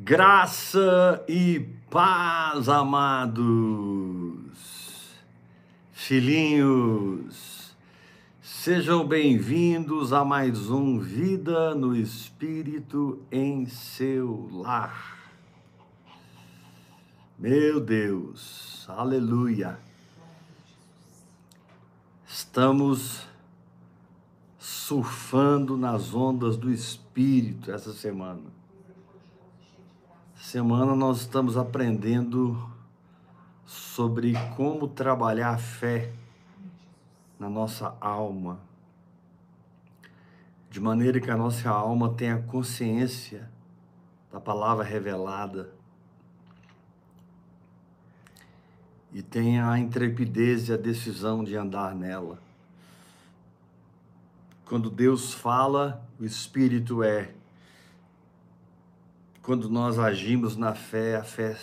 Graça e paz, amados, filhinhos, sejam bem-vindos a mais um Vida no Espírito em seu lar. Meu Deus, aleluia. Estamos surfando nas ondas do Espírito essa semana semana nós estamos aprendendo sobre como trabalhar a fé na nossa alma, de maneira que a nossa alma tenha consciência da palavra revelada e tenha a intrepidez e a decisão de andar nela. Quando Deus fala, o Espírito é quando nós agimos na fé, a fé,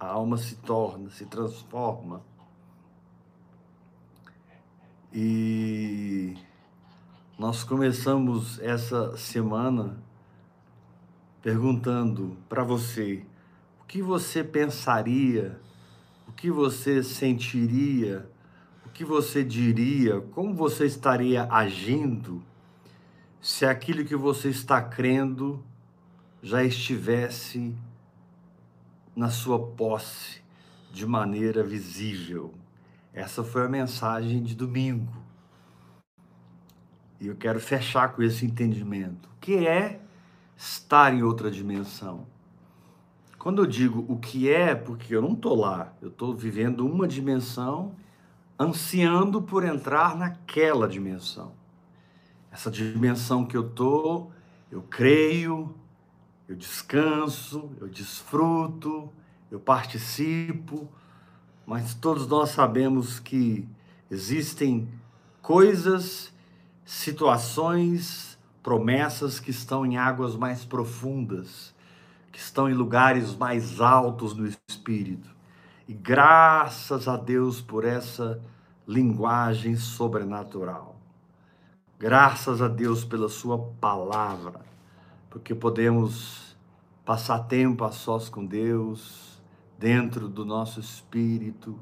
a alma se torna, se transforma. E nós começamos essa semana perguntando para você o que você pensaria, o que você sentiria, o que você diria, como você estaria agindo se aquilo que você está crendo já estivesse na sua posse de maneira visível. Essa foi a mensagem de domingo. E eu quero fechar com esse entendimento. O que é estar em outra dimensão? Quando eu digo o que é, porque eu não estou lá, eu estou vivendo uma dimensão, ansiando por entrar naquela dimensão. Essa dimensão que eu estou, eu creio, eu descanso, eu desfruto, eu participo, mas todos nós sabemos que existem coisas, situações, promessas que estão em águas mais profundas, que estão em lugares mais altos no espírito. E graças a Deus por essa linguagem sobrenatural. Graças a Deus pela Sua palavra porque podemos passar tempo a sós com Deus, dentro do nosso espírito,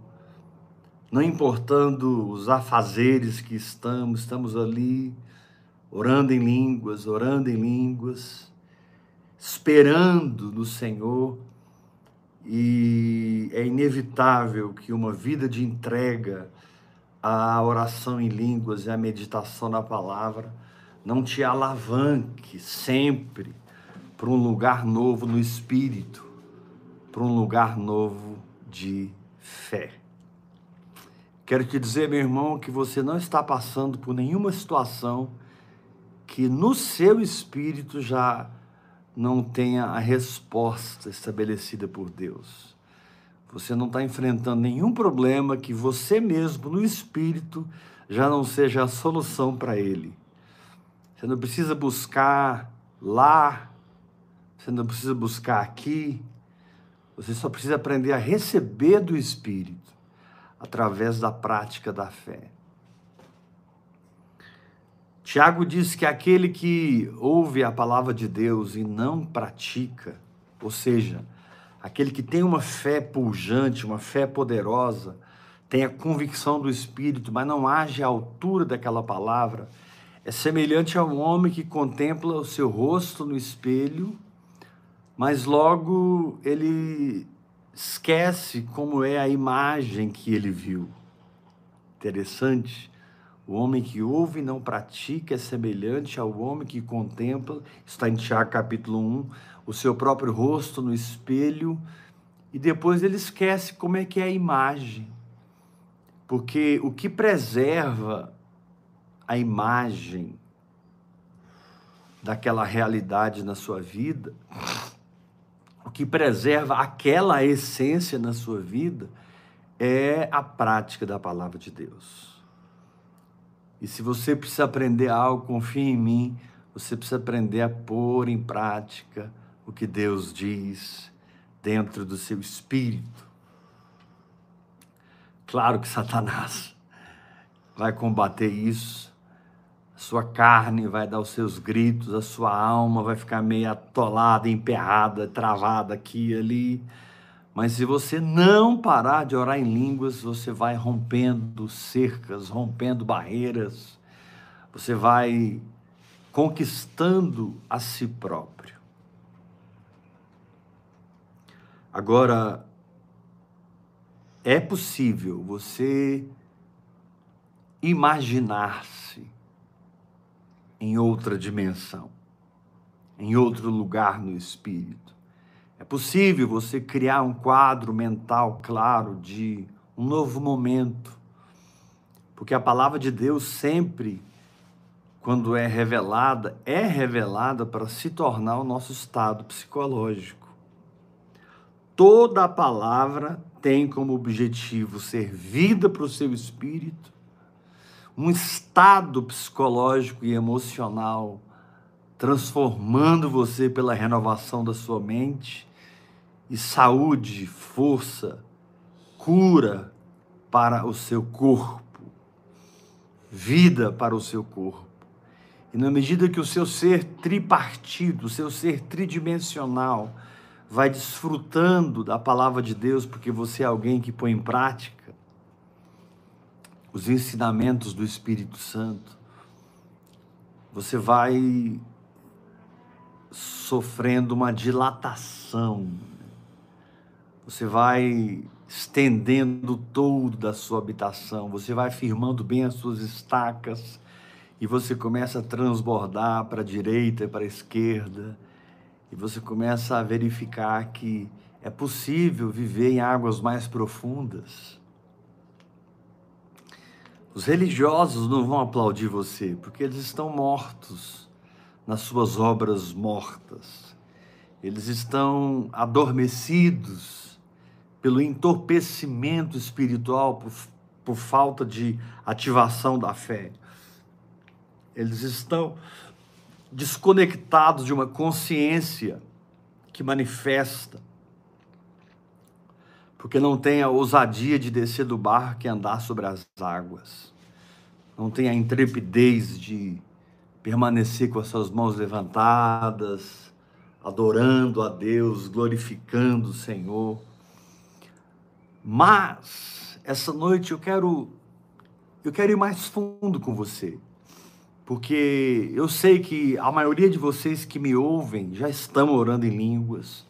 não importando os afazeres que estamos, estamos ali orando em línguas, orando em línguas, esperando no Senhor, e é inevitável que uma vida de entrega à oração em línguas e à meditação na palavra não te alavanque sempre para um lugar novo no espírito, para um lugar novo de fé. Quero te dizer, meu irmão, que você não está passando por nenhuma situação que no seu espírito já não tenha a resposta estabelecida por Deus. Você não está enfrentando nenhum problema que você mesmo, no espírito, já não seja a solução para ele. Você não precisa buscar lá, você não precisa buscar aqui. Você só precisa aprender a receber do Espírito através da prática da fé. Tiago diz que aquele que ouve a palavra de Deus e não pratica, ou seja, aquele que tem uma fé pujante, uma fé poderosa, tem a convicção do Espírito, mas não age à altura daquela palavra, é semelhante a um homem que contempla o seu rosto no espelho, mas logo ele esquece como é a imagem que ele viu. Interessante. O homem que ouve e não pratica é semelhante ao homem que contempla, está em Tiago capítulo 1, o seu próprio rosto no espelho, e depois ele esquece como é que é a imagem. Porque o que preserva a imagem daquela realidade na sua vida, o que preserva aquela essência na sua vida é a prática da palavra de Deus. E se você precisa aprender algo, confie em mim, você precisa aprender a pôr em prática o que Deus diz dentro do seu espírito. Claro que Satanás vai combater isso sua carne vai dar os seus gritos, a sua alma vai ficar meio atolada, emperrada, travada aqui e ali. Mas se você não parar de orar em línguas, você vai rompendo cercas, rompendo barreiras, você vai conquistando a si próprio. Agora, é possível você imaginar-se em outra dimensão, em outro lugar no espírito. É possível você criar um quadro mental claro de um novo momento, porque a palavra de Deus sempre, quando é revelada, é revelada para se tornar o nosso estado psicológico. Toda a palavra tem como objetivo ser vida para o seu espírito, um estado psicológico e emocional, transformando você pela renovação da sua mente, e saúde, força, cura para o seu corpo, vida para o seu corpo. E na medida que o seu ser tripartido, o seu ser tridimensional, vai desfrutando da palavra de Deus, porque você é alguém que põe em prática, os ensinamentos do Espírito Santo, você vai sofrendo uma dilatação, você vai estendendo todo da sua habitação, você vai firmando bem as suas estacas e você começa a transbordar para a direita e para a esquerda, e você começa a verificar que é possível viver em águas mais profundas os religiosos não vão aplaudir você, porque eles estão mortos nas suas obras mortas. Eles estão adormecidos pelo entorpecimento espiritual, por, por falta de ativação da fé. Eles estão desconectados de uma consciência que manifesta, porque não tem a ousadia de descer do barco e andar sobre as águas, não tem a intrepidez de permanecer com as suas mãos levantadas, adorando a Deus, glorificando o Senhor. Mas essa noite eu quero eu quero ir mais fundo com você. Porque eu sei que a maioria de vocês que me ouvem já estão orando em línguas,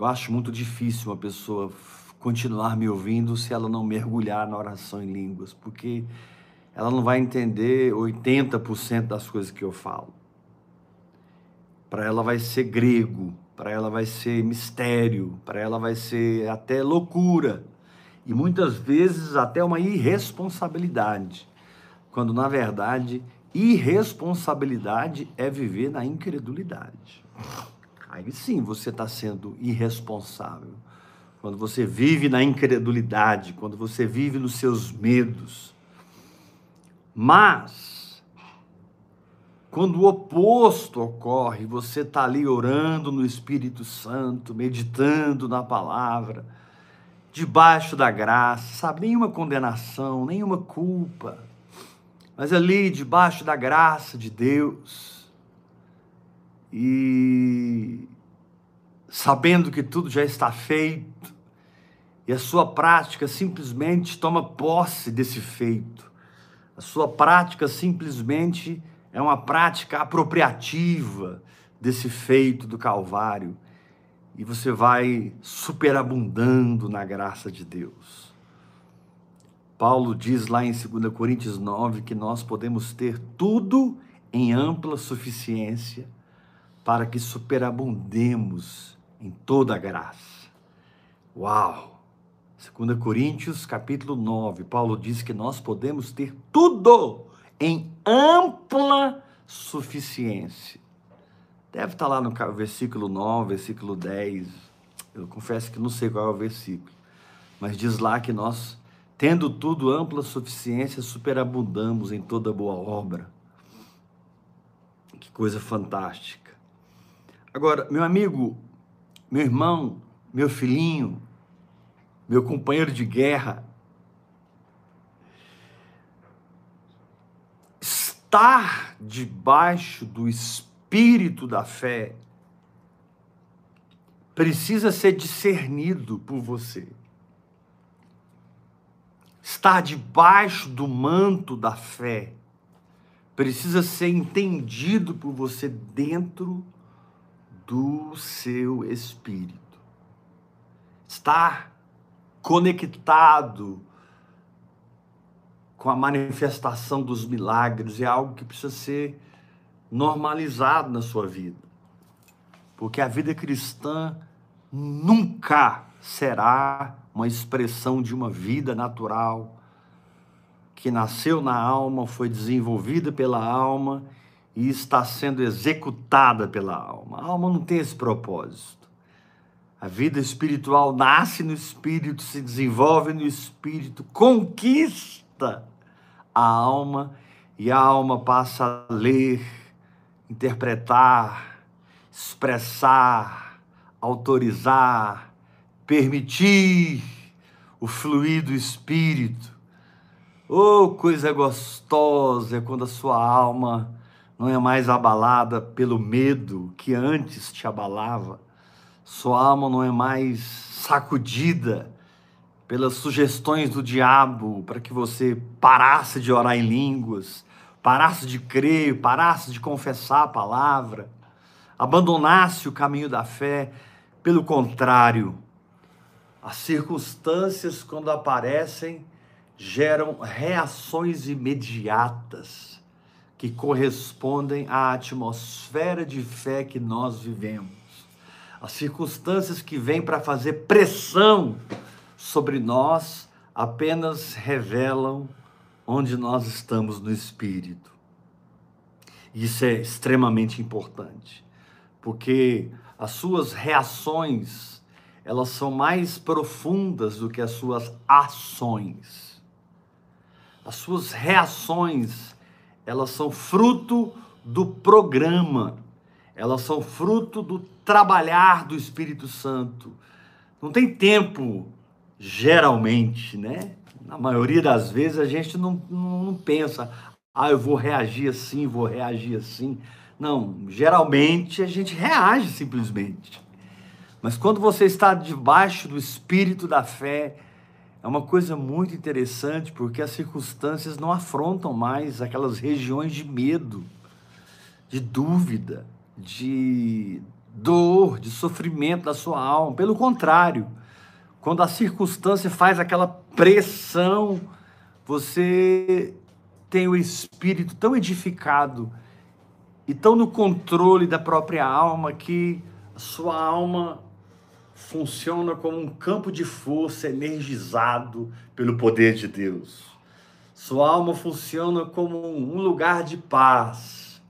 eu acho muito difícil uma pessoa continuar me ouvindo se ela não mergulhar na oração em línguas, porque ela não vai entender 80% das coisas que eu falo. Para ela vai ser grego, para ela vai ser mistério, para ela vai ser até loucura e muitas vezes até uma irresponsabilidade, quando na verdade irresponsabilidade é viver na incredulidade. Aí sim você está sendo irresponsável. Quando você vive na incredulidade, quando você vive nos seus medos. Mas, quando o oposto ocorre, você está ali orando no Espírito Santo, meditando na palavra, debaixo da graça, sabe? Nenhuma condenação, nenhuma culpa, mas ali debaixo da graça de Deus e sabendo que tudo já está feito, e a sua prática simplesmente toma posse desse feito. A sua prática simplesmente é uma prática apropriativa desse feito do Calvário. E você vai superabundando na graça de Deus. Paulo diz lá em 2 Coríntios 9 que nós podemos ter tudo em ampla suficiência para que superabundemos em toda a graça. Uau! 2 Coríntios, capítulo 9, Paulo diz que nós podemos ter tudo em ampla suficiência. Deve estar lá no versículo 9, versículo 10. Eu confesso que não sei qual é o versículo. Mas diz lá que nós, tendo tudo ampla suficiência, superabundamos em toda boa obra. Que coisa fantástica. Agora, meu amigo, meu irmão, meu filhinho, meu companheiro de guerra, estar debaixo do espírito da fé precisa ser discernido por você. Estar debaixo do manto da fé precisa ser entendido por você dentro do seu espírito. Estar conectado com a manifestação dos milagres é algo que precisa ser normalizado na sua vida. Porque a vida cristã nunca será uma expressão de uma vida natural que nasceu na alma, foi desenvolvida pela alma e está sendo executada pela alma. A alma não tem esse propósito. A vida espiritual nasce no espírito, se desenvolve no espírito, conquista a alma e a alma passa a ler, interpretar, expressar, autorizar, permitir o fluir do espírito. Oh, coisa gostosa é quando a sua alma não é mais abalada pelo medo que antes te abalava. Sua alma não é mais sacudida pelas sugestões do diabo para que você parasse de orar em línguas, parasse de crer, parasse de confessar a palavra, abandonasse o caminho da fé. Pelo contrário, as circunstâncias, quando aparecem, geram reações imediatas que correspondem à atmosfera de fé que nós vivemos. As circunstâncias que vêm para fazer pressão sobre nós apenas revelam onde nós estamos no espírito. Isso é extremamente importante, porque as suas reações, elas são mais profundas do que as suas ações. As suas reações, elas são fruto do programa, elas são fruto do trabalhar do Espírito Santo. Não tem tempo geralmente, né? Na maioria das vezes a gente não, não, não pensa, ah, eu vou reagir assim, vou reagir assim. Não, geralmente a gente reage simplesmente. Mas quando você está debaixo do espírito da fé, é uma coisa muito interessante, porque as circunstâncias não afrontam mais aquelas regiões de medo, de dúvida, de dor, de sofrimento da sua alma. Pelo contrário, quando a circunstância faz aquela pressão, você tem o espírito tão edificado e tão no controle da própria alma que a sua alma funciona como um campo de força energizado pelo poder de Deus. Sua alma funciona como um lugar de paz,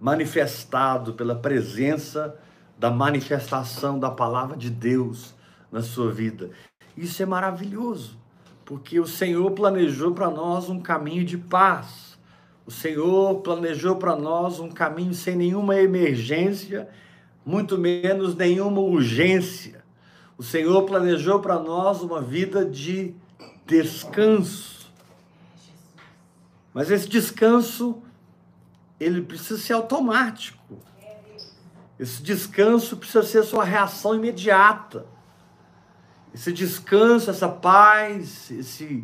manifestado pela presença da manifestação da palavra de Deus na sua vida. Isso é maravilhoso, porque o Senhor planejou para nós um caminho de paz. O Senhor planejou para nós um caminho sem nenhuma emergência, muito menos nenhuma urgência. O Senhor planejou para nós uma vida de descanso. Mas esse descanso, ele precisa ser automático. Esse descanso precisa ser sua reação imediata esse descanso, essa paz, esse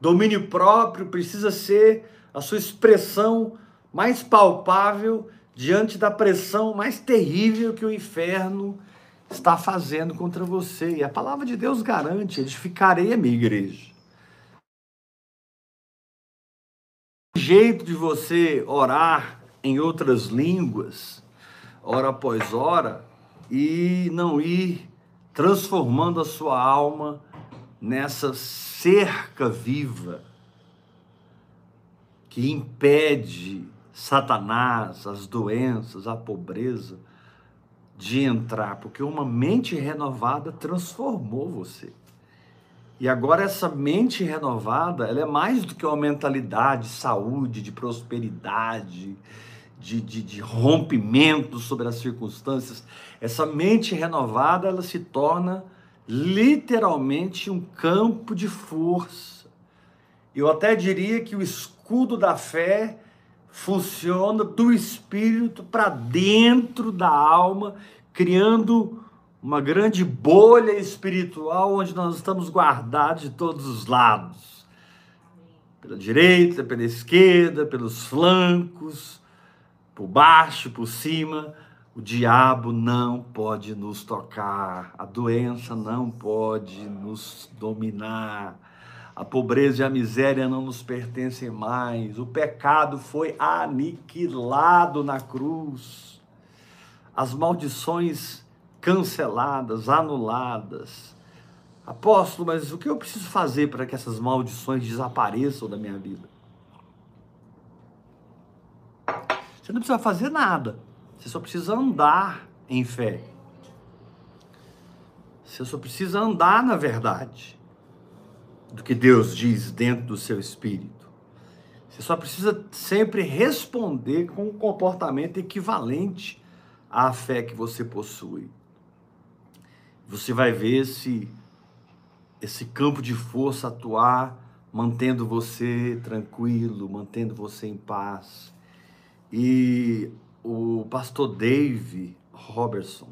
domínio próprio precisa ser a sua expressão mais palpável diante da pressão mais terrível que o inferno está fazendo contra você. E a palavra de Deus garante: edificarei a minha igreja. O jeito de você orar em outras línguas, hora após hora, e não ir transformando a sua alma nessa cerca viva que impede Satanás, as doenças, a pobreza de entrar, porque uma mente renovada transformou você. E agora essa mente renovada, ela é mais do que uma mentalidade de saúde, de prosperidade, de, de, de rompimento sobre as circunstâncias, essa mente renovada ela se torna literalmente um campo de força. Eu até diria que o escudo da fé funciona do espírito para dentro da alma, criando uma grande bolha espiritual onde nós estamos guardados de todos os lados. Pela direita, pela esquerda, pelos flancos, por baixo, por cima. O diabo não pode nos tocar, a doença não pode nos dominar a pobreza e a miséria não nos pertencem mais. O pecado foi aniquilado na cruz. As maldições canceladas, anuladas. Apóstolo, mas o que eu preciso fazer para que essas maldições desapareçam da minha vida? Você não precisa fazer nada. Você só precisa andar em fé. Você só precisa andar na verdade do que Deus diz dentro do seu espírito. Você só precisa sempre responder com um comportamento equivalente à fé que você possui. Você vai ver esse, esse campo de força atuar, mantendo você tranquilo, mantendo você em paz. E o pastor Dave Robertson,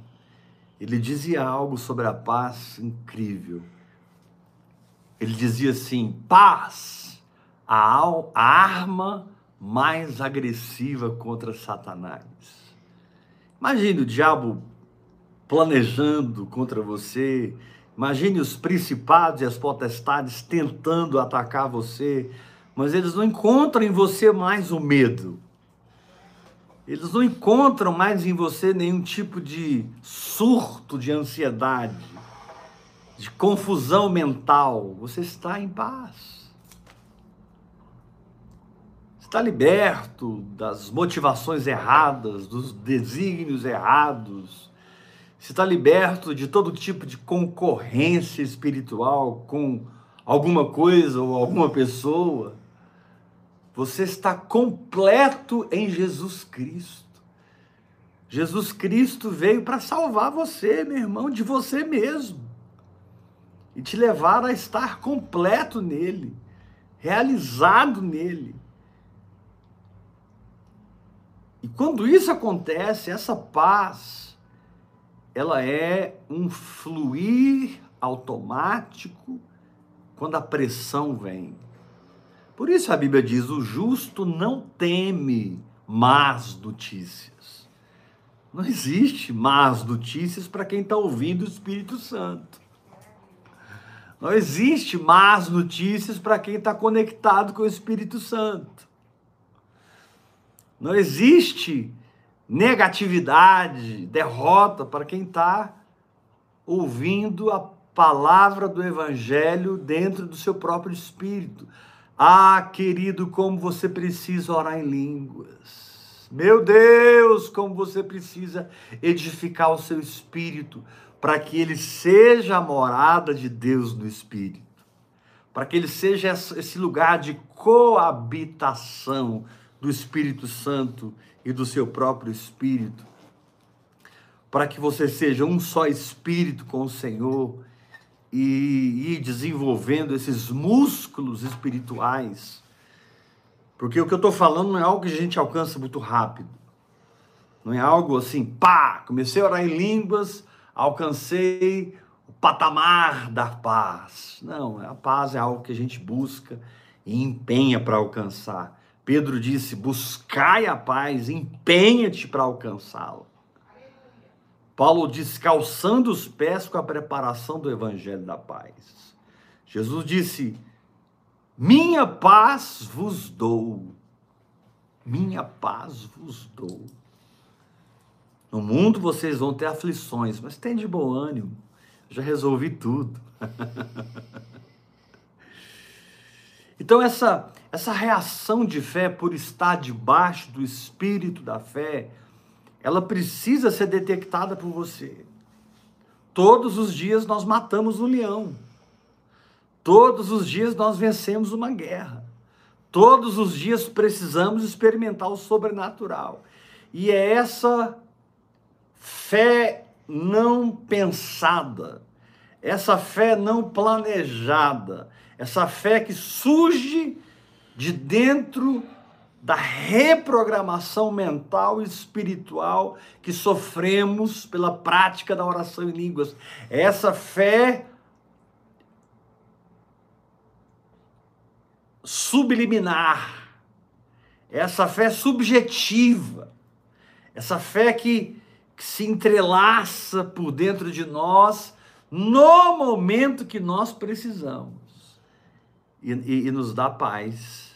ele dizia algo sobre a paz incrível ele dizia assim: paz, a, a arma mais agressiva contra Satanás. Imagine o diabo planejando contra você. Imagine os principados e as potestades tentando atacar você, mas eles não encontram em você mais o medo. Eles não encontram mais em você nenhum tipo de surto de ansiedade de confusão mental, você está em paz. Está liberto das motivações erradas, dos desígnios errados. Está liberto de todo tipo de concorrência espiritual com alguma coisa ou alguma pessoa. Você está completo em Jesus Cristo. Jesus Cristo veio para salvar você, meu irmão, de você mesmo e te levar a estar completo nele, realizado nele. E quando isso acontece, essa paz, ela é um fluir automático quando a pressão vem. Por isso a Bíblia diz: o justo não teme más notícias. Não existe más notícias para quem está ouvindo o Espírito Santo. Não existe más notícias para quem está conectado com o Espírito Santo. Não existe negatividade, derrota para quem está ouvindo a palavra do Evangelho dentro do seu próprio espírito. Ah, querido, como você precisa orar em línguas. Meu Deus, como você precisa edificar o seu espírito para que ele seja a morada de Deus no Espírito, para que ele seja esse lugar de coabitação do Espírito Santo e do seu próprio Espírito, para que você seja um só Espírito com o Senhor e ir desenvolvendo esses músculos espirituais. Porque o que eu estou falando não é algo que a gente alcança muito rápido. Não é algo assim, pá, comecei a orar em línguas, alcancei o patamar da paz. Não, a paz é algo que a gente busca e empenha para alcançar. Pedro disse: buscai a paz, empenha-te para alcançá-la. Paulo diz: calçando os pés com a preparação do evangelho da paz. Jesus disse: minha paz vos dou. Minha paz vos dou. No mundo vocês vão ter aflições, mas tem de bom ânimo. Já resolvi tudo. então essa essa reação de fé por estar debaixo do espírito da fé, ela precisa ser detectada por você. Todos os dias nós matamos um leão. Todos os dias nós vencemos uma guerra. Todos os dias precisamos experimentar o sobrenatural. E é essa fé não pensada, essa fé não planejada, essa fé que surge de dentro da reprogramação mental e espiritual que sofremos pela prática da oração em línguas. Essa fé subliminar, essa fé subjetiva, essa fé que, que se entrelaça por dentro de nós no momento que nós precisamos e, e, e nos dá paz,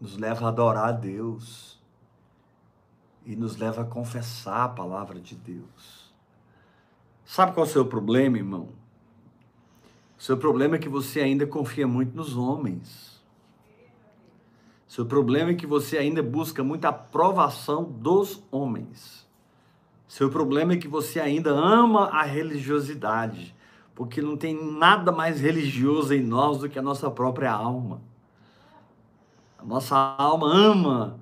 nos leva a adorar a Deus e nos leva a confessar a palavra de Deus. Sabe qual é o seu problema, irmão? O seu problema é que você ainda confia muito nos homens. Seu problema é que você ainda busca muita aprovação dos homens. Seu problema é que você ainda ama a religiosidade, porque não tem nada mais religioso em nós do que a nossa própria alma. A nossa alma ama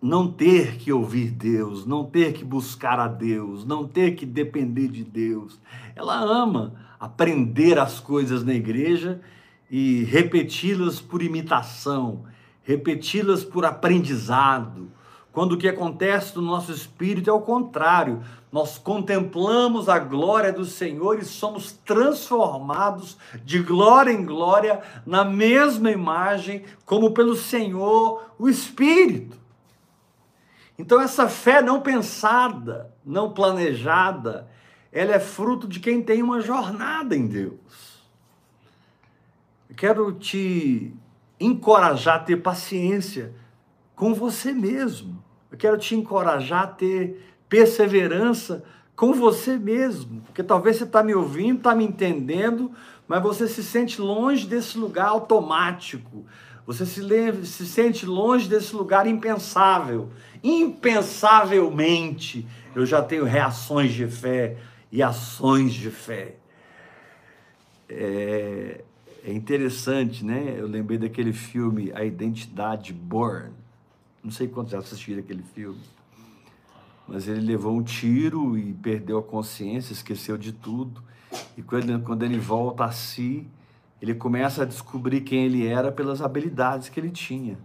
não ter que ouvir Deus, não ter que buscar a Deus, não ter que depender de Deus. Ela ama aprender as coisas na igreja e repeti-las por imitação repeti-las por aprendizado, quando o que acontece no nosso espírito é o contrário. Nós contemplamos a glória do Senhor e somos transformados de glória em glória na mesma imagem, como pelo Senhor, o Espírito. Então, essa fé não pensada, não planejada, ela é fruto de quem tem uma jornada em Deus. Eu quero te encorajar a ter paciência com você mesmo. Eu quero te encorajar a ter perseverança com você mesmo, porque talvez você está me ouvindo, está me entendendo, mas você se sente longe desse lugar automático. Você se, se sente longe desse lugar impensável. Impensavelmente, eu já tenho reações de fé e ações de fé. É, é interessante, né? Eu lembrei daquele filme A Identidade Born. Não sei quantos já assistiram aquele filme. Mas ele levou um tiro e perdeu a consciência, esqueceu de tudo. E quando ele, quando ele volta a si, ele começa a descobrir quem ele era pelas habilidades que ele tinha.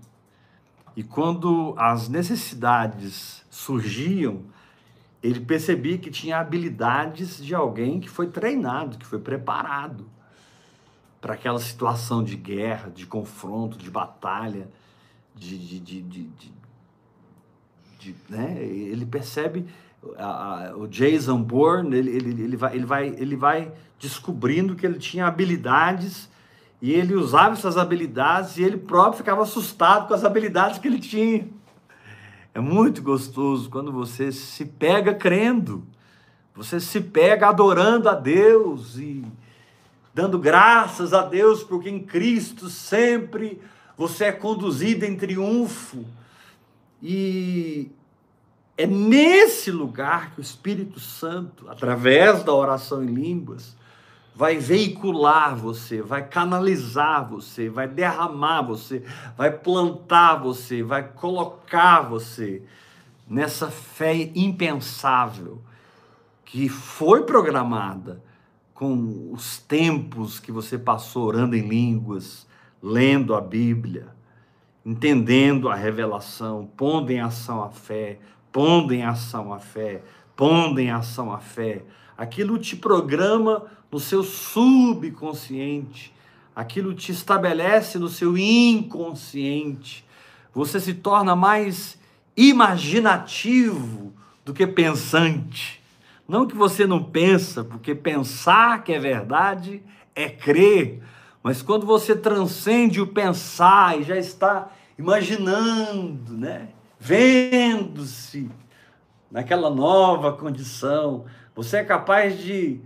E quando as necessidades surgiam, ele percebia que tinha habilidades de alguém que foi treinado, que foi preparado para aquela situação de guerra, de confronto, de batalha, de, de, de, de, né? ele percebe a, a, o Jason Bourne, ele, ele, ele, vai, ele, vai, ele vai descobrindo que ele tinha habilidades e ele usava essas habilidades e ele próprio ficava assustado com as habilidades que ele tinha. É muito gostoso quando você se pega crendo, você se pega adorando a Deus e dando graças a Deus porque em Cristo sempre você é conduzido em triunfo. E é nesse lugar que o Espírito Santo, através da oração em línguas, vai veicular você, vai canalizar você, vai derramar você, vai plantar você, vai colocar você nessa fé impensável que foi programada com os tempos que você passou orando em línguas, lendo a Bíblia, entendendo a revelação, pondo em ação a fé, pondo em ação a fé, pondo em ação a fé. Aquilo te programa no seu subconsciente, aquilo te estabelece no seu inconsciente. Você se torna mais imaginativo do que pensante. Não que você não pensa, porque pensar que é verdade é crer. Mas quando você transcende o pensar e já está imaginando, né? Vendo-se naquela nova condição, você é capaz de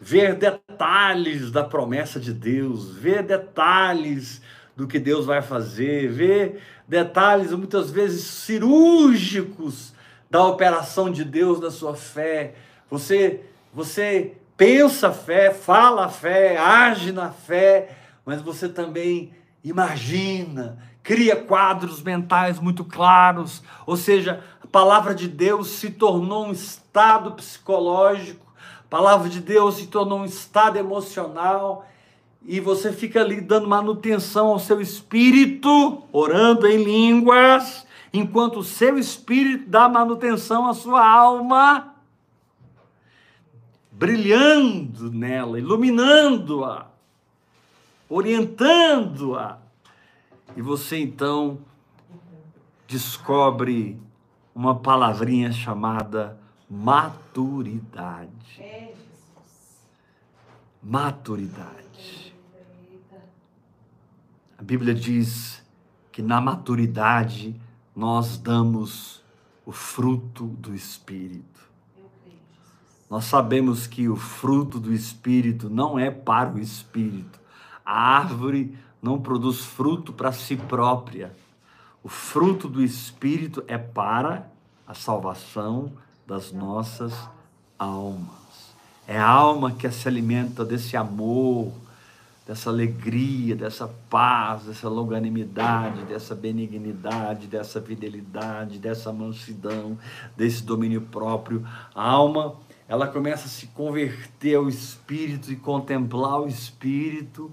ver detalhes da promessa de Deus, ver detalhes do que Deus vai fazer, ver detalhes muitas vezes cirúrgicos da operação de Deus na sua fé, você, você pensa a fé, fala a fé, age na fé, mas você também imagina, cria quadros mentais muito claros, ou seja, a palavra de Deus se tornou um estado psicológico, a palavra de Deus se tornou um estado emocional, e você fica ali dando manutenção ao seu espírito, orando em línguas, enquanto o seu espírito dá manutenção à sua alma, brilhando nela, iluminando-a, orientando-a. E você então descobre uma palavrinha chamada maturidade. É, maturidade. A Bíblia diz que na maturidade nós damos o fruto do Espírito. Nós sabemos que o fruto do Espírito não é para o Espírito. A árvore não produz fruto para si própria. O fruto do Espírito é para a salvação das nossas almas. É a alma que se alimenta desse amor, dessa alegria, dessa paz, dessa longanimidade, dessa benignidade, dessa fidelidade, dessa mansidão, desse domínio próprio. A alma, ela começa a se converter ao espírito e contemplar o espírito,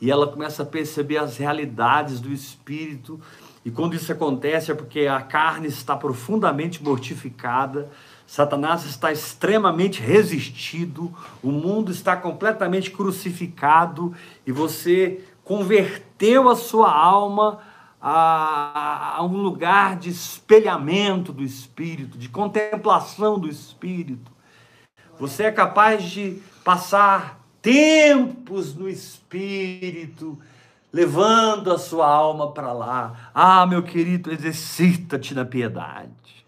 e ela começa a perceber as realidades do espírito. E quando isso acontece é porque a carne está profundamente mortificada, Satanás está extremamente resistido, o mundo está completamente crucificado e você converteu a sua alma a, a, um lugar de espelhamento do Espírito, de contemplação do Espírito. Você é capaz de passar tempos no Espírito, levando a sua alma para lá. Ah, meu querido, exercita-te na piedade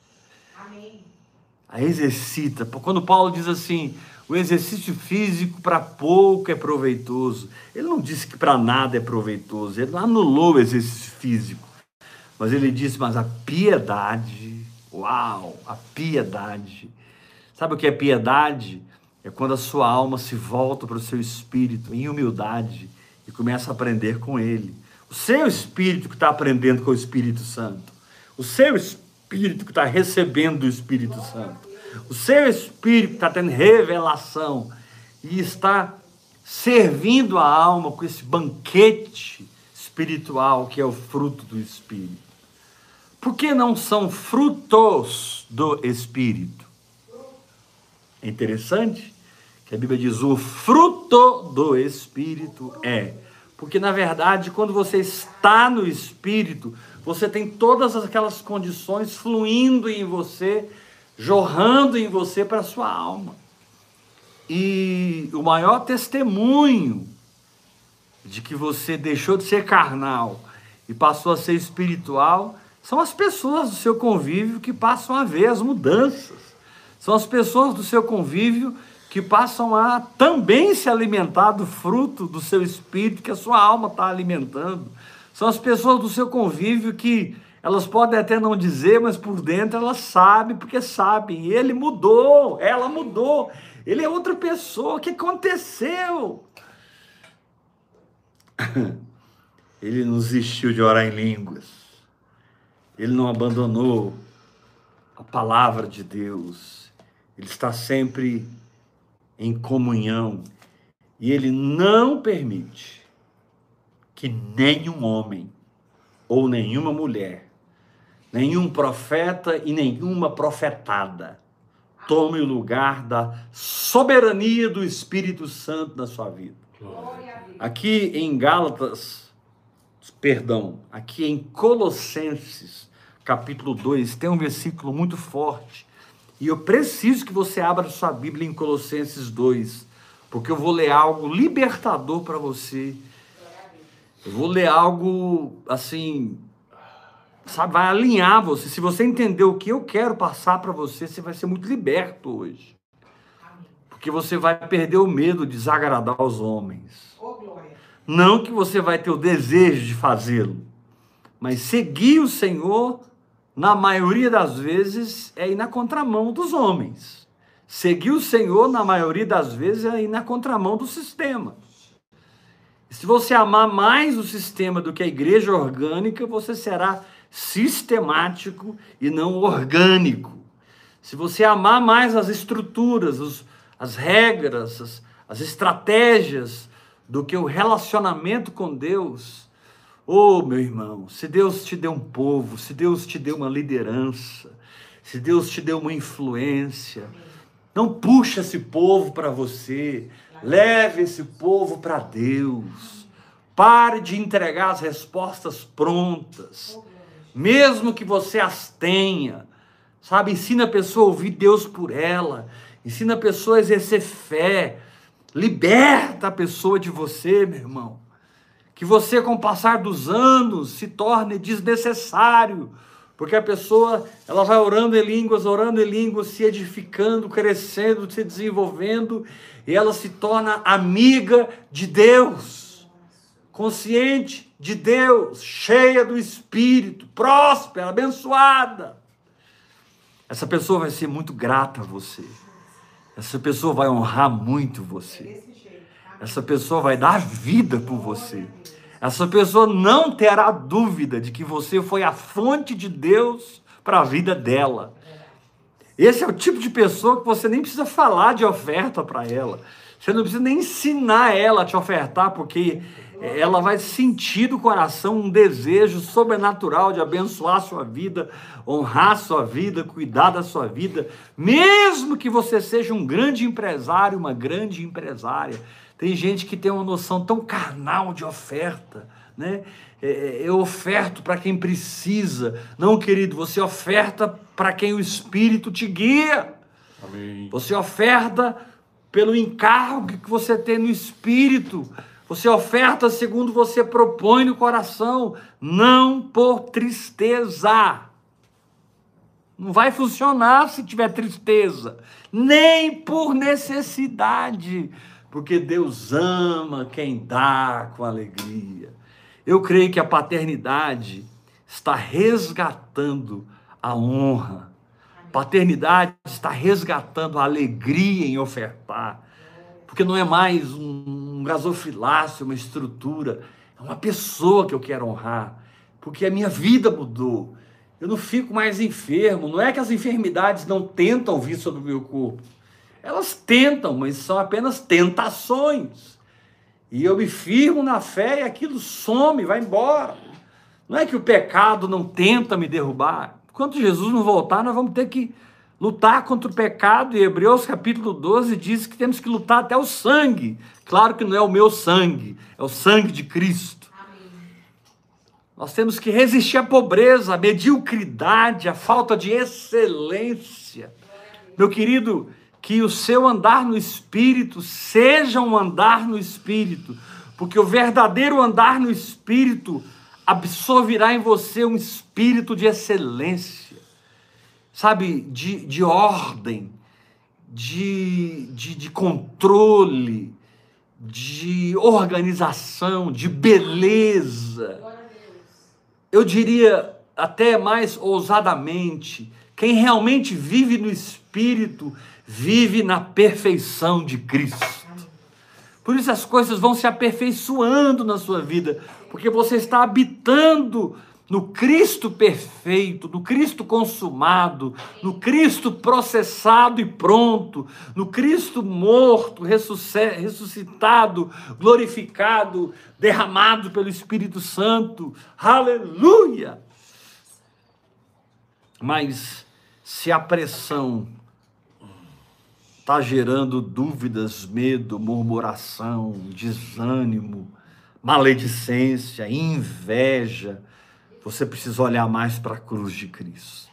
a exercita. Quando Paulo diz assim, o exercício físico para pouco é proveitoso. Ele não disse que para nada é proveitoso, ele anulou o exercício físico. Mas ele disse, mas a piedade, uau, a piedade. Sabe o que é piedade? É quando a sua alma se volta para o seu espírito em humildade e começa a aprender com ele. O seu espírito que está aprendendo com o Espírito Santo. O seu espírito espírito que está recebendo o Espírito Santo. O seu espírito está tendo revelação e está servindo a alma com esse banquete espiritual que é o fruto do Espírito. Por que não são frutos do Espírito? É interessante que a Bíblia diz: o fruto do Espírito é. Porque, na verdade, quando você está no Espírito, você tem todas aquelas condições fluindo em você, jorrando em você para a sua alma. E o maior testemunho de que você deixou de ser carnal e passou a ser espiritual são as pessoas do seu convívio que passam a ver as mudanças. São as pessoas do seu convívio que passam a também se alimentar do fruto do seu espírito que a sua alma está alimentando. São as pessoas do seu convívio que elas podem até não dizer, mas por dentro elas sabem, porque sabem. Ele mudou, ela mudou, ele é outra pessoa. O que aconteceu? Ele não desistiu de orar em línguas. Ele não abandonou a palavra de Deus. Ele está sempre em comunhão. E ele não permite que nenhum homem ou nenhuma mulher, nenhum profeta e nenhuma profetada tome o lugar da soberania do Espírito Santo na sua vida. Aqui em Gálatas, perdão, aqui em Colossenses, capítulo 2, tem um versículo muito forte. E eu preciso que você abra sua Bíblia em Colossenses 2, porque eu vou ler algo libertador para você eu vou ler algo assim, sabe, vai alinhar você. Se você entender o que eu quero passar para você, você vai ser muito liberto hoje. Porque você vai perder o medo de desagradar os homens. Não que você vai ter o desejo de fazê-lo, mas seguir o Senhor, na maioria das vezes, é ir na contramão dos homens. Seguir o Senhor, na maioria das vezes, é ir na contramão do sistema. Se você amar mais o sistema do que a igreja orgânica, você será sistemático e não orgânico. Se você amar mais as estruturas, os, as regras, as, as estratégias do que o relacionamento com Deus. Oh, meu irmão, se Deus te deu um povo, se Deus te deu uma liderança, se Deus te deu uma influência, não puxa esse povo para você, leve esse povo para Deus. Pare de entregar as respostas prontas, mesmo que você as tenha. Sabe, ensina a pessoa a ouvir Deus por ela, ensina a pessoa a exercer fé, liberta a pessoa de você, meu irmão. Que você, com o passar dos anos, se torne desnecessário, porque a pessoa ela vai orando em línguas, orando em línguas, se edificando, crescendo, se desenvolvendo, e ela se torna amiga de Deus, consciente de Deus, cheia do Espírito, próspera, abençoada. Essa pessoa vai ser muito grata a você. Essa pessoa vai honrar muito você. Essa pessoa vai dar vida por você. Essa pessoa não terá dúvida de que você foi a fonte de Deus para a vida dela. Esse é o tipo de pessoa que você nem precisa falar de oferta para ela. Você não precisa nem ensinar ela a te ofertar, porque ela vai sentir do coração um desejo sobrenatural de abençoar a sua vida, honrar a sua vida, cuidar da sua vida, mesmo que você seja um grande empresário, uma grande empresária. Tem gente que tem uma noção tão carnal de oferta, né? É, é, eu oferto para quem precisa. Não, querido, você oferta para quem o Espírito te guia. Amém. Você oferta pelo encargo que você tem no Espírito. Você oferta segundo você propõe no coração, não por tristeza. Não vai funcionar se tiver tristeza, nem por necessidade porque Deus ama quem dá com alegria. Eu creio que a paternidade está resgatando a honra. Paternidade está resgatando a alegria em ofertar. Porque não é mais um gasofilácio, uma estrutura, é uma pessoa que eu quero honrar. Porque a minha vida mudou. Eu não fico mais enfermo. Não é que as enfermidades não tentam vir sobre o meu corpo elas tentam, mas são apenas tentações. E eu me firmo na fé e aquilo some, vai embora. Não é que o pecado não tenta me derrubar. Enquanto Jesus não voltar, nós vamos ter que lutar contra o pecado. E Hebreus capítulo 12 diz que temos que lutar até o sangue. Claro que não é o meu sangue, é o sangue de Cristo. Nós temos que resistir à pobreza, à mediocridade, à falta de excelência. Meu querido, que o seu andar no espírito seja um andar no espírito, porque o verdadeiro andar no espírito absorverá em você um espírito de excelência, sabe, de, de ordem, de, de, de controle, de organização, de beleza. Eu diria até mais ousadamente, quem realmente vive no espírito vive na perfeição de Cristo. Por isso as coisas vão se aperfeiçoando na sua vida, porque você está habitando no Cristo perfeito, no Cristo consumado, no Cristo processado e pronto, no Cristo morto, ressuscitado, glorificado, derramado pelo Espírito Santo. Aleluia! Mas se a pressão está gerando dúvidas, medo, murmuração, desânimo, maledicência, inveja, você precisa olhar mais para a cruz de Cristo.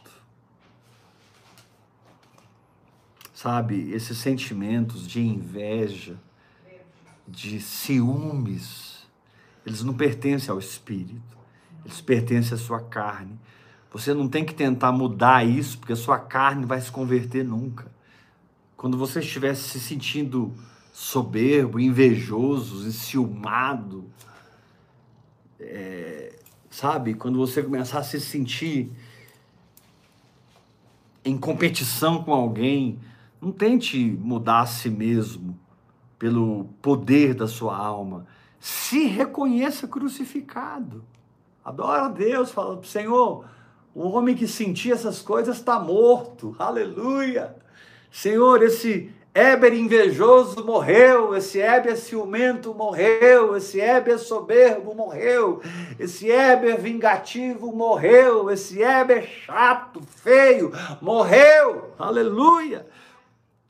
Sabe, esses sentimentos de inveja, de ciúmes, eles não pertencem ao espírito, eles pertencem à sua carne. Você não tem que tentar mudar isso, porque a sua carne vai se converter nunca quando você estiver se sentindo soberbo, invejoso, enciumado, é, sabe? Quando você começar a se sentir em competição com alguém, não tente mudar a si mesmo pelo poder da sua alma. Se reconheça crucificado. Adora Deus, fala, Senhor, o homem que sentia essas coisas está morto. Aleluia! Senhor, esse, Éber invejoso morreu, esse Éber ciumento morreu, esse Éber soberbo morreu, esse Éber vingativo morreu, esse Éber chato, feio, morreu. Aleluia!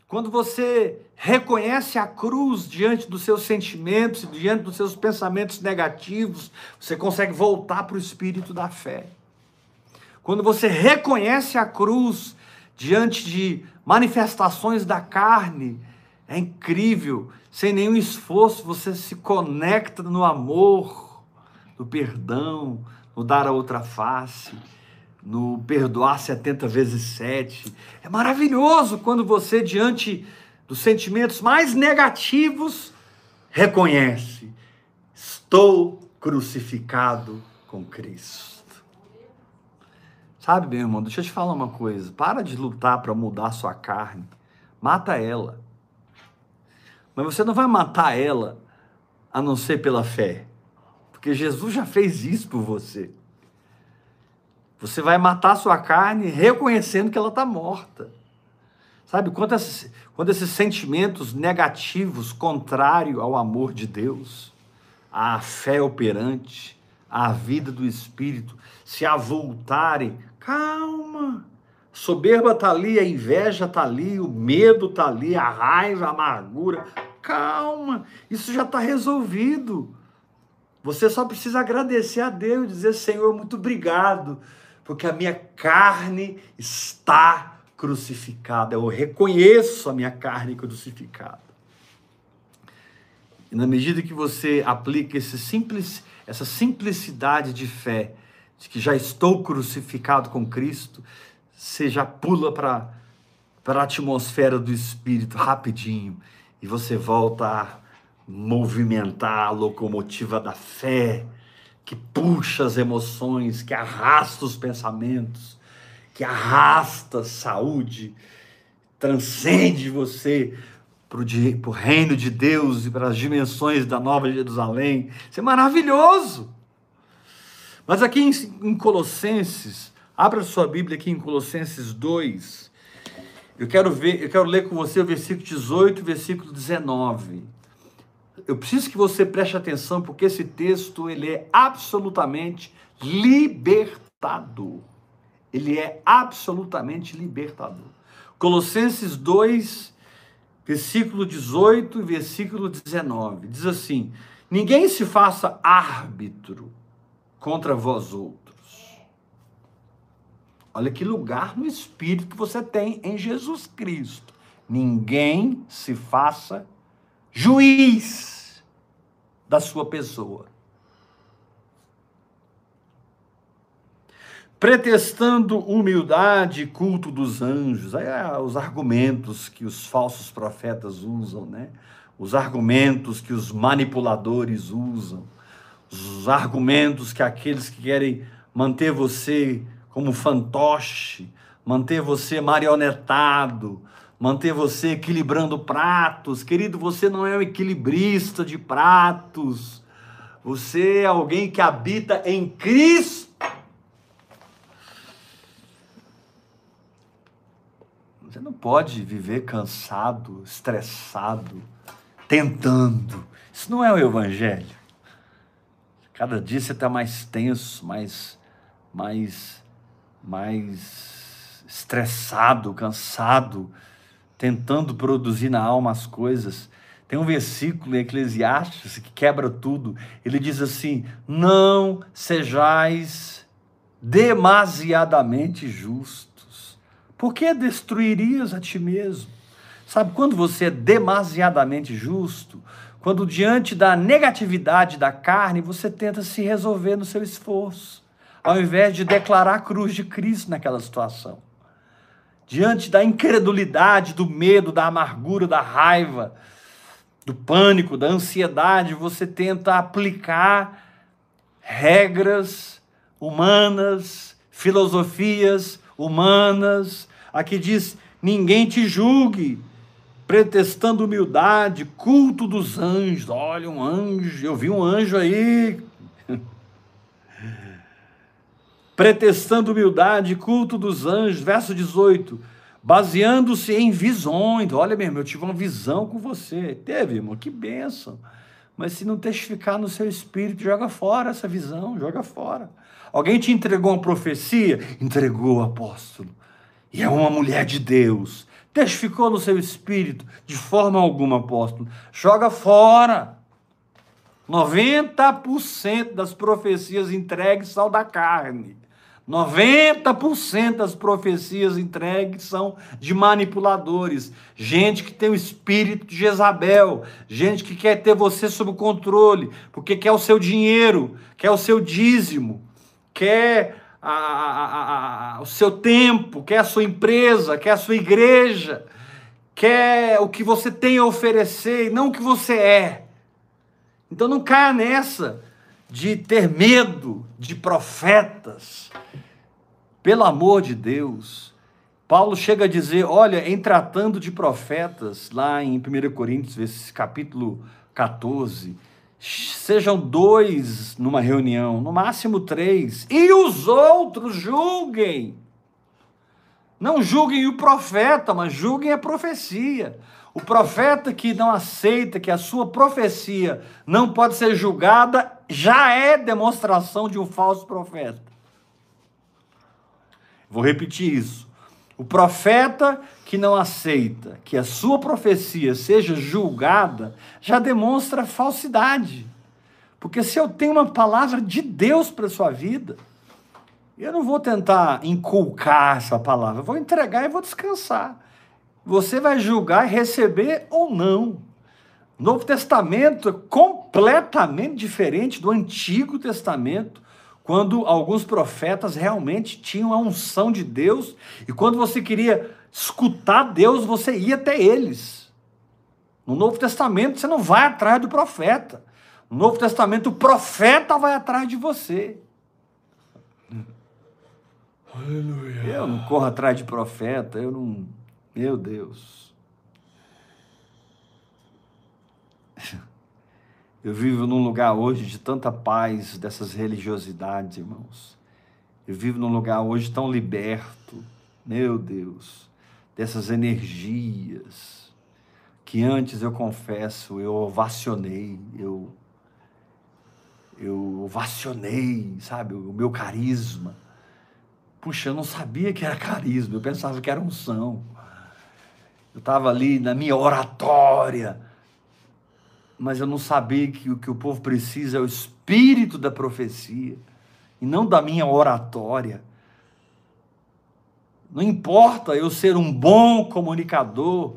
Quando você reconhece a cruz diante dos seus sentimentos, diante dos seus pensamentos negativos, você consegue voltar para o espírito da fé. Quando você reconhece a cruz diante de manifestações da carne, é incrível, sem nenhum esforço, você se conecta no amor, no perdão, no dar a outra face, no perdoar 70 vezes 7. É maravilhoso quando você, diante dos sentimentos mais negativos, reconhece: estou crucificado com Cristo. Sabe, meu irmão, deixa eu te falar uma coisa. Para de lutar para mudar a sua carne. Mata ela. Mas você não vai matar ela a não ser pela fé. Porque Jesus já fez isso por você. Você vai matar a sua carne reconhecendo que ela está morta. Sabe, quando esses, quando esses sentimentos negativos, contrário ao amor de Deus, à fé operante, à vida do Espírito, se avultarem Calma. Soberba está ali, a inveja está ali, o medo está ali, a raiva, a amargura. Calma, isso já está resolvido. Você só precisa agradecer a Deus dizer: Senhor, muito obrigado, porque a minha carne está crucificada. Eu reconheço a minha carne crucificada. E na medida que você aplica esse simples, essa simplicidade de fé, de que já estou crucificado com Cristo, você já pula para a atmosfera do Espírito rapidinho e você volta a movimentar a locomotiva da fé, que puxa as emoções, que arrasta os pensamentos, que arrasta a saúde, transcende você para o reino de Deus e para as dimensões da Nova Jerusalém. Isso é maravilhoso. Mas aqui em, em Colossenses, abra sua Bíblia aqui em Colossenses 2. Eu quero ver, eu quero ler com você o versículo 18 e o versículo 19. Eu preciso que você preste atenção porque esse texto ele é absolutamente libertador. Ele é absolutamente libertador. Colossenses 2, versículo 18 e versículo 19. Diz assim: Ninguém se faça árbitro contra vós outros. Olha que lugar no espírito que você tem em Jesus Cristo. Ninguém se faça juiz da sua pessoa. Pretestando humildade e culto dos anjos, aí é os argumentos que os falsos profetas usam, né? Os argumentos que os manipuladores usam os argumentos que aqueles que querem manter você como fantoche, manter você marionetado, manter você equilibrando pratos. Querido, você não é um equilibrista de pratos. Você é alguém que habita em Cristo. Você não pode viver cansado, estressado, tentando. Isso não é o evangelho. Cada dia você está mais tenso, mais, mais, mais estressado, cansado, tentando produzir na alma as coisas. Tem um versículo em Eclesiastes que quebra tudo. Ele diz assim: Não sejais demasiadamente justos. Por que destruirias a ti mesmo? Sabe, quando você é demasiadamente justo, quando diante da negatividade da carne, você tenta se resolver no seu esforço, ao invés de declarar a cruz de Cristo naquela situação. Diante da incredulidade, do medo, da amargura, da raiva, do pânico, da ansiedade, você tenta aplicar regras humanas, filosofias humanas. Aqui diz: ninguém te julgue, pretextando humildade, culto dos anjos. Olha, um anjo, eu vi um anjo aí. pretextando humildade, culto dos anjos. Verso 18. baseando-se em visões. Olha, meu irmão, eu tive uma visão com você. Teve, irmão, que bênção. Mas se não testificar no seu espírito, joga fora essa visão, joga fora. Alguém te entregou uma profecia? Entregou o apóstolo. E é uma mulher de Deus. Testificou no seu espírito? De forma alguma, apóstolo. Joga fora. 90% das profecias entregues são da carne. 90% das profecias entregues são de manipuladores, gente que tem o espírito de Jezabel, gente que quer ter você sob controle, porque quer o seu dinheiro, quer o seu dízimo, quer a, a, a, o seu tempo, quer a sua empresa, quer a sua igreja, quer o que você tem a oferecer e não o que você é. Então não caia nessa de ter medo de profetas. Pelo amor de Deus. Paulo chega a dizer, olha, em tratando de profetas, lá em 1 Coríntios, capítulo 14, sejam dois numa reunião, no máximo três, e os outros julguem. Não julguem o profeta, mas julguem a profecia. O profeta que não aceita que a sua profecia não pode ser julgada já é demonstração de um falso profeta. Vou repetir isso. O profeta que não aceita que a sua profecia seja julgada já demonstra falsidade. Porque se eu tenho uma palavra de Deus para sua vida, eu não vou tentar inculcar essa palavra, eu vou entregar e vou descansar. Você vai julgar e receber ou não. Novo Testamento é completamente diferente do Antigo Testamento, quando alguns profetas realmente tinham a unção de Deus e quando você queria escutar Deus, você ia até eles. No Novo Testamento, você não vai atrás do profeta. No Novo Testamento, o profeta vai atrás de você. Aleluia. Eu não corro atrás de profeta, eu não meu Deus. Eu vivo num lugar hoje de tanta paz dessas religiosidades, irmãos. Eu vivo num lugar hoje tão liberto, meu Deus, dessas energias que antes eu confesso, eu ovacionei, eu eu ovacionei, sabe, o meu carisma. Puxa, eu não sabia que era carisma, eu pensava que era unção. Eu estava ali na minha oratória, mas eu não sabia que o que o povo precisa é o espírito da profecia e não da minha oratória. Não importa eu ser um bom comunicador,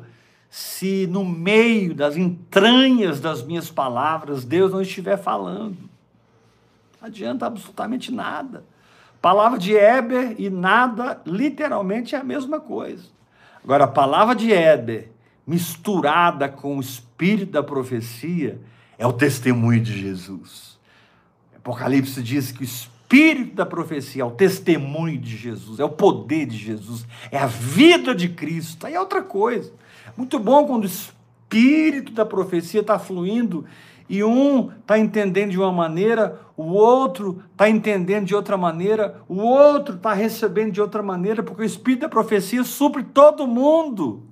se no meio das entranhas das minhas palavras Deus não estiver falando. Não adianta absolutamente nada. Palavra de Eber e nada, literalmente é a mesma coisa. Agora, a palavra de Éder, misturada com o espírito da profecia, é o testemunho de Jesus. Apocalipse diz que o espírito da profecia é o testemunho de Jesus, é o poder de Jesus, é a vida de Cristo. Aí é outra coisa. Muito bom quando o espírito da profecia está fluindo e um está entendendo de uma maneira, o outro está entendendo de outra maneira, o outro está recebendo de outra maneira, porque o Espírito da profecia supre todo mundo.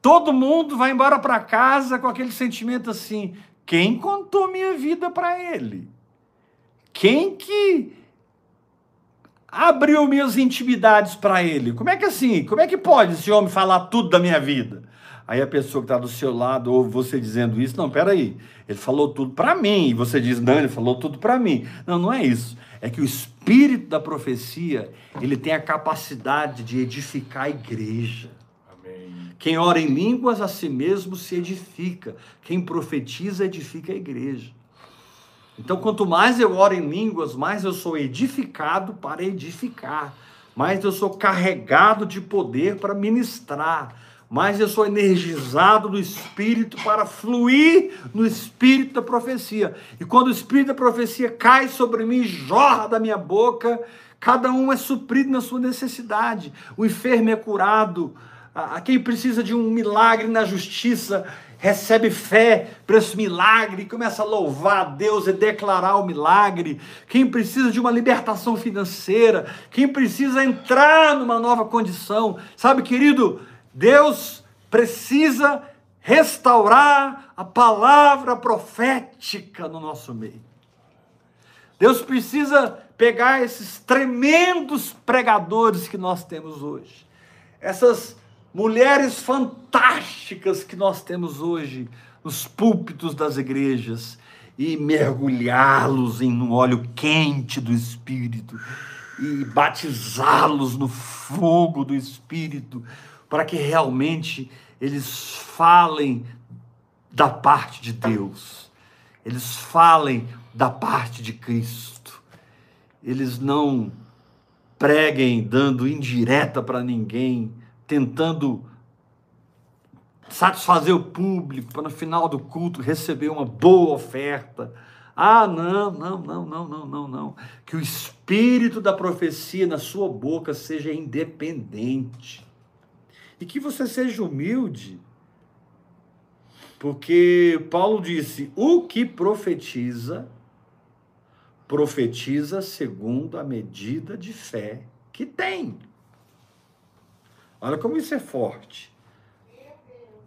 Todo mundo vai embora para casa com aquele sentimento assim: quem contou minha vida para ele? Quem que abriu minhas intimidades para ele? Como é que assim? Como é que pode esse homem falar tudo da minha vida? Aí a pessoa que está do seu lado ouve você dizendo isso, não, peraí, ele falou tudo para mim, e você diz, não, ele falou tudo para mim. Não, não é isso. É que o espírito da profecia, ele tem a capacidade de edificar a igreja. Quem ora em línguas a si mesmo se edifica. Quem profetiza edifica a igreja. Então, quanto mais eu oro em línguas, mais eu sou edificado para edificar, mais eu sou carregado de poder para ministrar mas eu sou energizado do Espírito para fluir no Espírito da profecia. E quando o Espírito da profecia cai sobre mim, jorra da minha boca, cada um é suprido na sua necessidade. O enfermo é curado, a, quem precisa de um milagre na justiça, recebe fé para esse milagre, começa a louvar a Deus e declarar o milagre. Quem precisa de uma libertação financeira, quem precisa entrar numa nova condição, sabe, querido, Deus precisa restaurar a palavra profética no nosso meio. Deus precisa pegar esses tremendos pregadores que nós temos hoje, essas mulheres fantásticas que nós temos hoje nos púlpitos das igrejas e mergulhá-los em um óleo quente do Espírito e batizá-los no fogo do Espírito, para que realmente eles falem da parte de Deus, eles falem da parte de Cristo, eles não preguem dando indireta para ninguém, tentando satisfazer o público para no final do culto receber uma boa oferta. Ah, não, não, não, não, não, não, não. Que o espírito da profecia na sua boca seja independente. E que você seja humilde. Porque Paulo disse: o que profetiza, profetiza segundo a medida de fé que tem. Olha como isso é forte.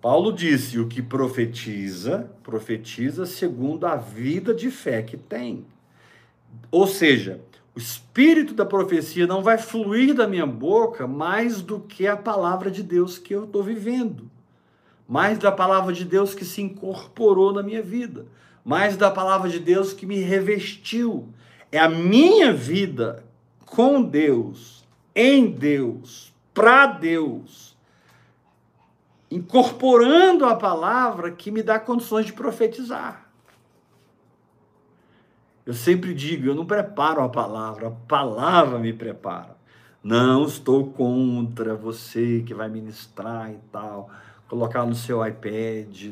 Paulo disse: o que profetiza, profetiza segundo a vida de fé que tem. Ou seja, o espírito da profecia não vai fluir da minha boca mais do que a palavra de Deus que eu estou vivendo, mais da palavra de Deus que se incorporou na minha vida, mais da palavra de Deus que me revestiu. É a minha vida com Deus, em Deus, para Deus, incorporando a palavra que me dá condições de profetizar. Eu sempre digo, eu não preparo a palavra, a palavra me prepara. Não estou contra você que vai ministrar e tal, colocar no seu iPad,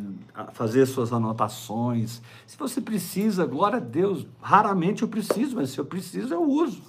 fazer suas anotações. Se você precisa, glória a Deus, raramente eu preciso, mas se eu preciso, eu uso.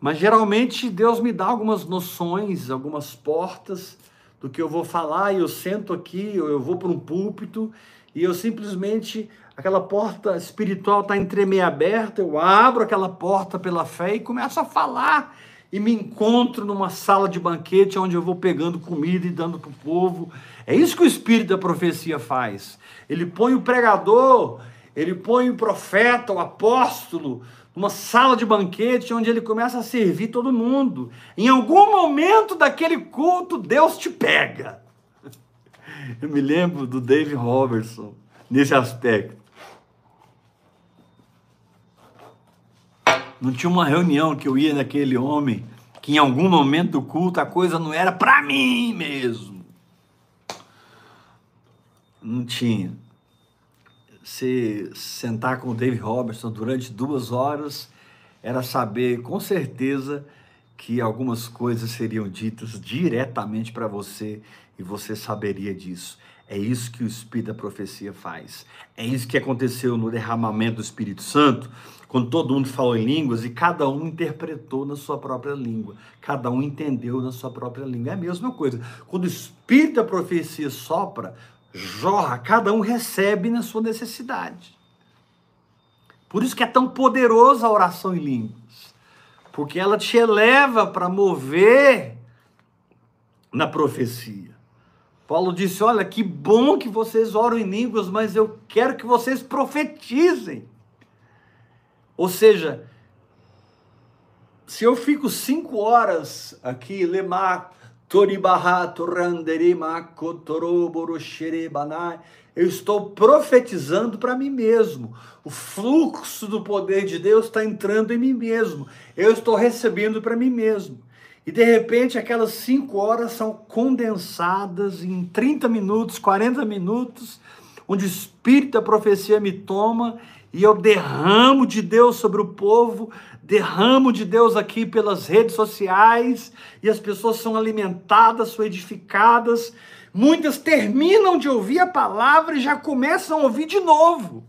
Mas geralmente Deus me dá algumas noções, algumas portas do que eu vou falar, e eu sento aqui, ou eu vou para um púlpito, e eu simplesmente, aquela porta espiritual está entremeia aberta, eu abro aquela porta pela fé e começo a falar, e me encontro numa sala de banquete onde eu vou pegando comida e dando para o povo. É isso que o Espírito da profecia faz. Ele põe o pregador, ele põe o profeta, o apóstolo, uma sala de banquete onde ele começa a servir todo mundo. Em algum momento daquele culto, Deus te pega. Eu me lembro do Dave Robertson nesse aspecto. Não tinha uma reunião que eu ia naquele homem que em algum momento do culto a coisa não era para mim mesmo. Não tinha se sentar com o Dave Robertson durante duas horas era saber com certeza que algumas coisas seriam ditas diretamente para você e você saberia disso. É isso que o Espírito da profecia faz. É isso que aconteceu no derramamento do Espírito Santo, quando todo mundo falou em línguas e cada um interpretou na sua própria língua, cada um entendeu na sua própria língua. É a mesma coisa. Quando o Espírito da profecia sopra, jorra, cada um recebe na sua necessidade. Por isso que é tão poderosa a oração em línguas, porque ela te eleva para mover na profecia. Paulo disse: Olha, que bom que vocês oram em línguas, mas eu quero que vocês profetizem. Ou seja, se eu fico cinco horas aqui, lemar, eu estou profetizando para mim mesmo. O fluxo do poder de Deus está entrando em mim mesmo. Eu estou recebendo para mim mesmo. E de repente aquelas cinco horas são condensadas em 30 minutos, 40 minutos, onde o Espírito da profecia me toma e eu derramo de Deus sobre o povo, derramo de Deus aqui pelas redes sociais, e as pessoas são alimentadas, são edificadas. Muitas terminam de ouvir a palavra e já começam a ouvir de novo.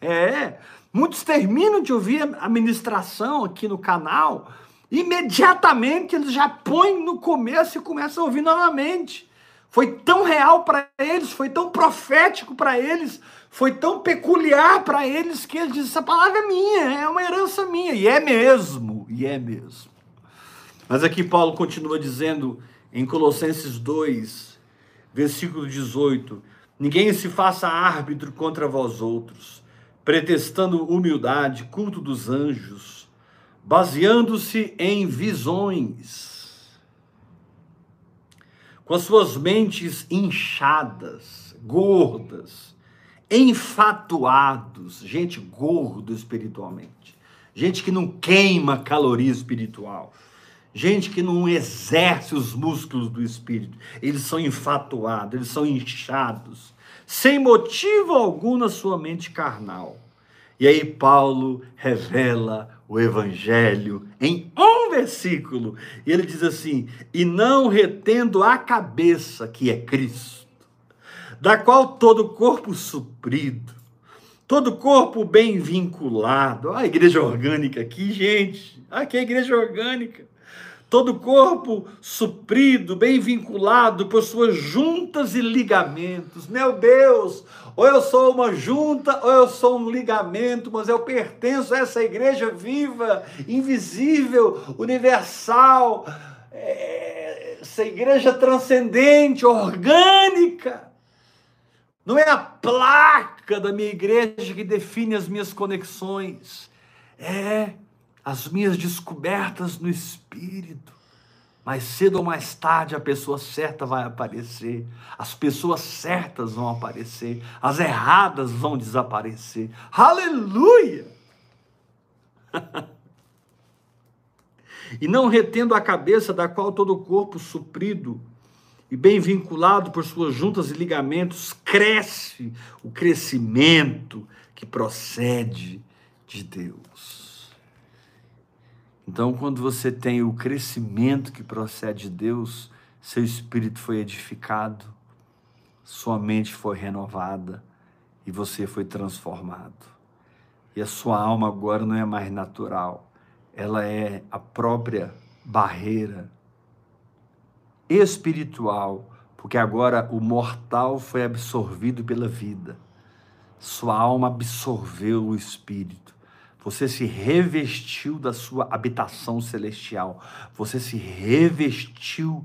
É, muitos terminam de ouvir a ministração aqui no canal Imediatamente eles já põem no começo e começam a ouvir novamente. Foi tão real para eles, foi tão profético para eles, foi tão peculiar para eles que eles dizem: essa palavra é minha, é uma herança minha. E é mesmo, e é mesmo. Mas aqui Paulo continua dizendo em Colossenses 2, versículo 18: Ninguém se faça árbitro contra vós outros, pretextando humildade, culto dos anjos, baseando-se em visões, com as suas mentes inchadas, gordas, enfatuados, gente gordo espiritualmente, gente que não queima caloria espiritual gente que não exerce os músculos do espírito, eles são enfatuados, eles são inchados, sem motivo algum na sua mente carnal. E aí Paulo revela o evangelho em um versículo, e ele diz assim: "E não retendo a cabeça, que é Cristo, da qual todo corpo suprido, todo corpo bem vinculado". Olha a igreja orgânica aqui, gente. Aqui é a igreja orgânica todo corpo suprido, bem vinculado por suas juntas e ligamentos. Meu Deus, ou eu sou uma junta, ou eu sou um ligamento, mas eu pertenço a essa igreja viva, invisível, universal, é, essa igreja transcendente, orgânica. Não é a placa da minha igreja que define as minhas conexões, é as minhas descobertas no espírito. Mais cedo ou mais tarde a pessoa certa vai aparecer, as pessoas certas vão aparecer, as erradas vão desaparecer. Aleluia! e não retendo a cabeça da qual todo o corpo suprido e bem vinculado por suas juntas e ligamentos cresce o crescimento que procede de Deus. Então, quando você tem o crescimento que procede de Deus, seu espírito foi edificado, sua mente foi renovada e você foi transformado. E a sua alma agora não é mais natural, ela é a própria barreira espiritual, porque agora o mortal foi absorvido pela vida. Sua alma absorveu o espírito. Você se revestiu da sua habitação celestial. Você se revestiu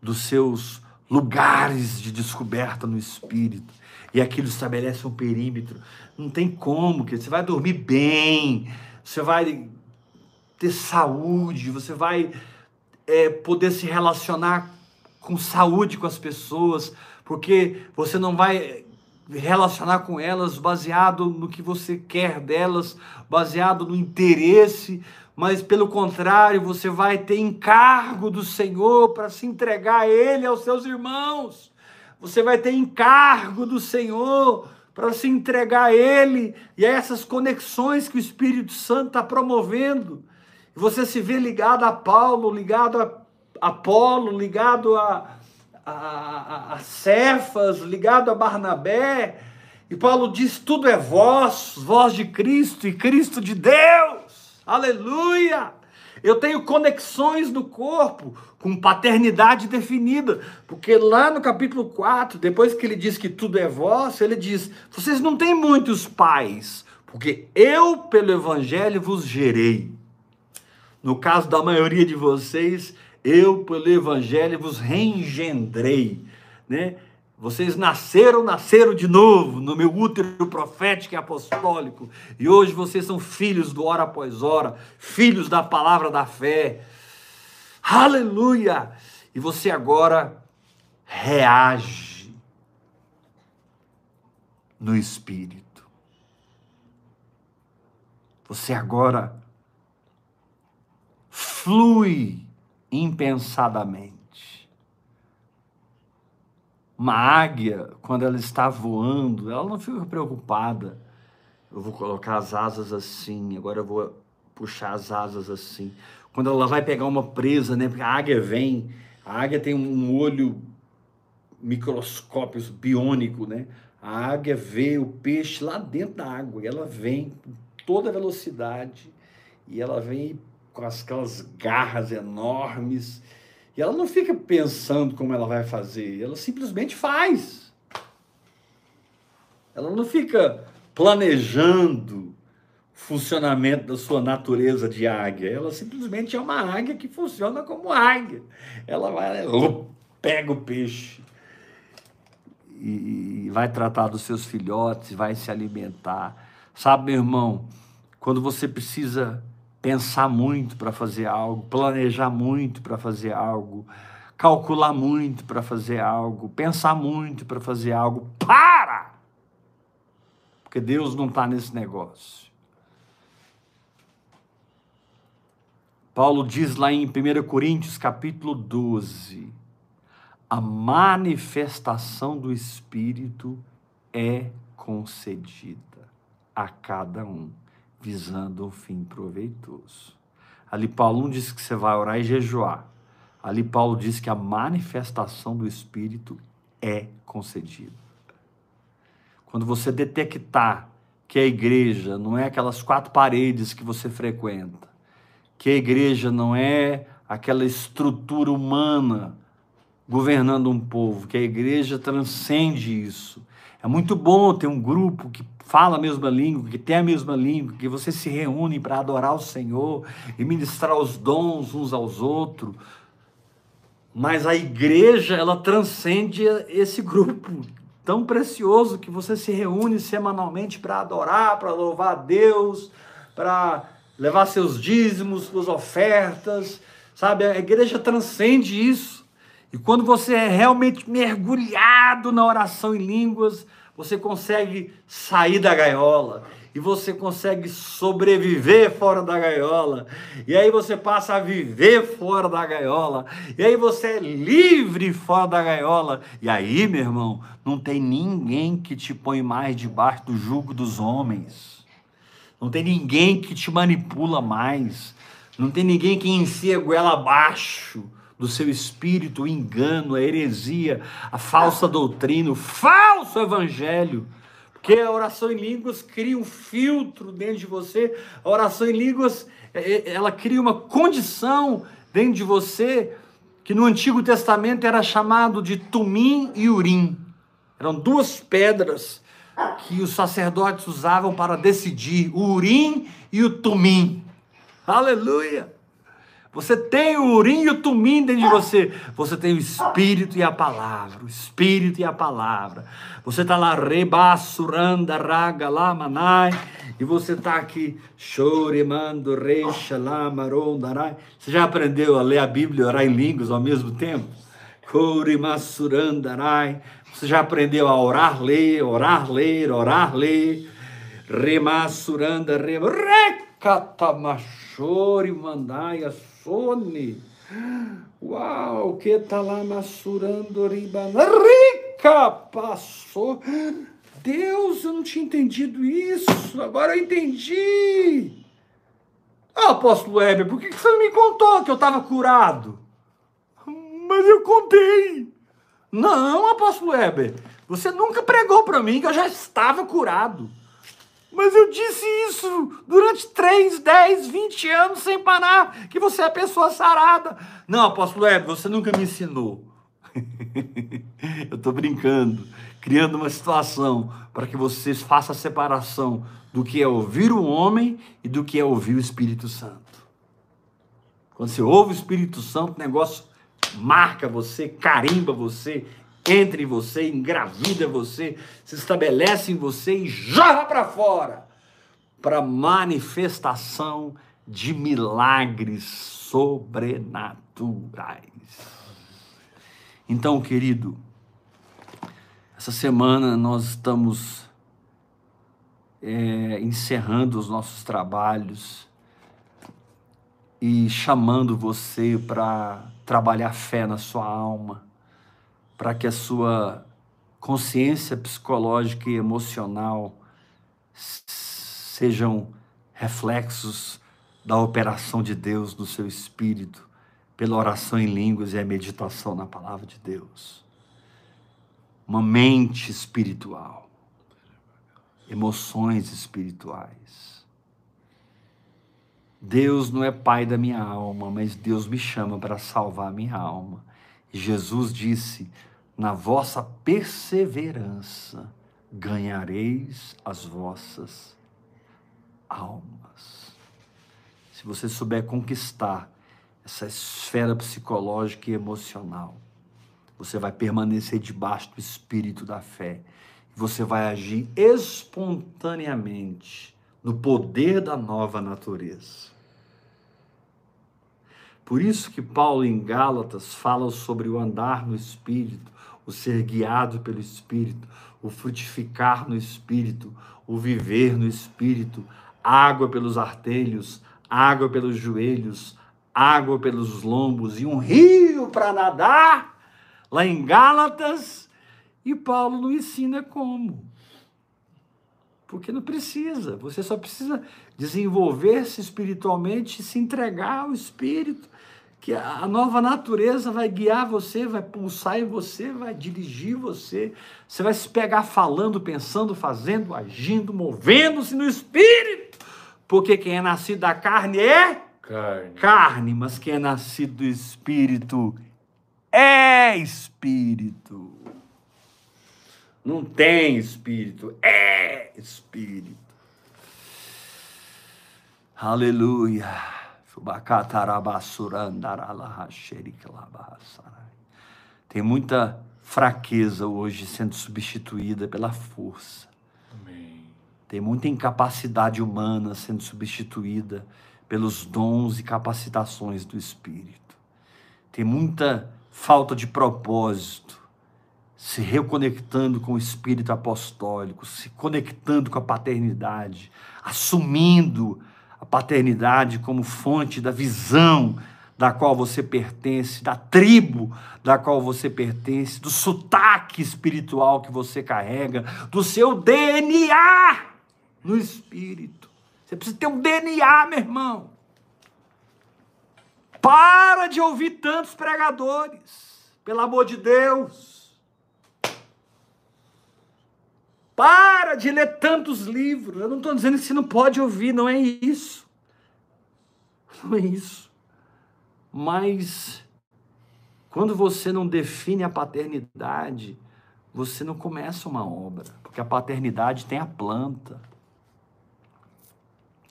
dos seus lugares de descoberta no espírito. E aquilo estabelece um perímetro. Não tem como, que você vai dormir bem, você vai ter saúde, você vai é, poder se relacionar com saúde com as pessoas, porque você não vai relacionar com elas baseado no que você quer delas, baseado no interesse, mas pelo contrário, você vai ter encargo do Senhor para se entregar a Ele, aos seus irmãos. Você vai ter encargo do Senhor para se entregar a Ele e a essas conexões que o Espírito Santo está promovendo. Você se vê ligado a Paulo, ligado a Apolo, ligado a a, a, Cefas, ligado a Barnabé. E Paulo diz: tudo é vós, voz de Cristo e Cristo de Deus. Aleluia! Eu tenho conexões no corpo com paternidade definida, porque lá no capítulo 4, depois que ele diz que tudo é vosso, ele diz: vocês não têm muitos pais, porque eu, pelo evangelho, vos gerei. No caso da maioria de vocês, eu, pelo Evangelho, vos reengendrei, né? Vocês nasceram, nasceram de novo no meu útero profético e apostólico. E hoje vocês são filhos do hora após hora, filhos da palavra da fé. Aleluia! E você agora reage no espírito. Você agora flui impensadamente. Uma águia, quando ela está voando, ela não fica preocupada. Eu vou colocar as asas assim, agora eu vou puxar as asas assim. Quando ela vai pegar uma presa, né? Porque a águia vem, a águia tem um olho microscópio biônico, né? A águia vê o peixe lá dentro da água, e ela vem com toda velocidade, e ela vem com aquelas garras enormes. E ela não fica pensando como ela vai fazer, ela simplesmente faz. Ela não fica planejando o funcionamento da sua natureza de águia. Ela simplesmente é uma águia que funciona como águia. Ela vai, pega o peixe e vai tratar dos seus filhotes, vai se alimentar. Sabe, meu irmão, quando você precisa pensar muito para fazer algo, planejar muito para fazer algo, calcular muito para fazer algo, pensar muito para fazer algo, para! Porque Deus não está nesse negócio. Paulo diz lá em 1 Coríntios capítulo 12, a manifestação do Espírito é concedida a cada um visando um fim proveitoso. Ali Paulo não diz que você vai orar e jejuar. Ali Paulo diz que a manifestação do Espírito é concedida. Quando você detectar que a igreja não é aquelas quatro paredes que você frequenta, que a igreja não é aquela estrutura humana governando um povo, que a igreja transcende isso. É muito bom ter um grupo que fala a mesma língua, que tem a mesma língua, que você se reúne para adorar o Senhor e ministrar os dons uns aos outros. Mas a igreja, ela transcende esse grupo tão precioso que você se reúne semanalmente para adorar, para louvar a Deus, para levar seus dízimos, suas ofertas, sabe? A igreja transcende isso. E quando você é realmente mergulhado na oração em línguas, você consegue sair da gaiola. E você consegue sobreviver fora da gaiola, e aí você passa a viver fora da gaiola, e aí você é livre fora da gaiola, e aí, meu irmão, não tem ninguém que te põe mais debaixo do jugo dos homens, não tem ninguém que te manipula mais, não tem ninguém que enfia a goela abaixo do seu espírito, o engano, a heresia, a falsa doutrina, o falso evangelho. Porque a oração em línguas cria um filtro dentro de você, a oração em línguas, é, é, ela cria uma condição dentro de você que no Antigo Testamento era chamado de Tumim e Urim. Eram duas pedras que os sacerdotes usavam para decidir, o Urim e o Tumim. Aleluia! Você tem o urim e o tumim dentro de você. Você tem o Espírito e a palavra. O Espírito e a palavra. Você está lá, rebassuranda, raga, lamanai. E você está aqui, chorimando, reixa, lamarondarai. Você já aprendeu a ler a Bíblia e orar em línguas ao mesmo tempo? Corimassurandarai. Você já aprendeu a orar, ler, orar, ler, orar, ler. Remassuranda, rema, recatamachore, mandai, Sone. Uau, que tá lá massurando ribana. Rica passou. Deus, eu não tinha entendido isso. Agora eu entendi. Ah, apóstolo Weber, por que você não me contou que eu estava curado? Mas eu contei. Não, apóstolo Weber, você nunca pregou para mim que eu já estava curado. Mas eu disse isso durante 3, 10, 20 anos sem parar, que você é pessoa sarada. Não, apóstolo Hebe, você nunca me ensinou. eu estou brincando, criando uma situação para que vocês façam a separação do que é ouvir o homem e do que é ouvir o Espírito Santo. Quando você ouve o Espírito Santo, o negócio marca você, carimba você, entra em você, engravida você, se estabelece em você e joga para fora para manifestação de milagres sobrenaturais. Então, querido, essa semana nós estamos é, encerrando os nossos trabalhos e chamando você para trabalhar fé na sua alma para que a sua consciência psicológica e emocional sejam reflexos da operação de Deus no seu espírito, pela oração em línguas e a meditação na palavra de Deus. Uma mente espiritual, emoções espirituais. Deus não é pai da minha alma, mas Deus me chama para salvar a minha alma. Jesus disse: Na vossa perseverança ganhareis as vossas almas. Se você souber conquistar essa esfera psicológica e emocional, você vai permanecer debaixo do espírito da fé. Você vai agir espontaneamente no poder da nova natureza. Por isso que Paulo em Gálatas fala sobre o andar no espírito, o ser guiado pelo espírito, o frutificar no espírito, o viver no espírito, água pelos artelhos, água pelos joelhos, água pelos lombos e um rio para nadar, lá em Gálatas, e Paulo não ensina como. Porque não precisa, você só precisa desenvolver-se espiritualmente e se entregar ao Espírito, que a nova natureza vai guiar você, vai pulsar em você, vai dirigir você. Você vai se pegar falando, pensando, fazendo, agindo, movendo-se no Espírito. Porque quem é nascido da carne é carne. carne, mas quem é nascido do Espírito é Espírito. Não tem Espírito, é Espírito. Aleluia. Tem muita fraqueza hoje sendo substituída pela força. Amém. Tem muita incapacidade humana sendo substituída pelos dons e capacitações do Espírito. Tem muita falta de propósito se reconectando com o espírito apostólico, se conectando com a paternidade, assumindo a paternidade como fonte da visão da qual você pertence, da tribo da qual você pertence, do sotaque espiritual que você carrega, do seu DNA no espírito. Você precisa ter um DNA, meu irmão. Para de ouvir tantos pregadores, pelo amor de Deus. Para de ler tantos livros. Eu não estou dizendo que você não pode ouvir, não é isso. É isso. Mas quando você não define a paternidade, você não começa uma obra, porque a paternidade tem a planta.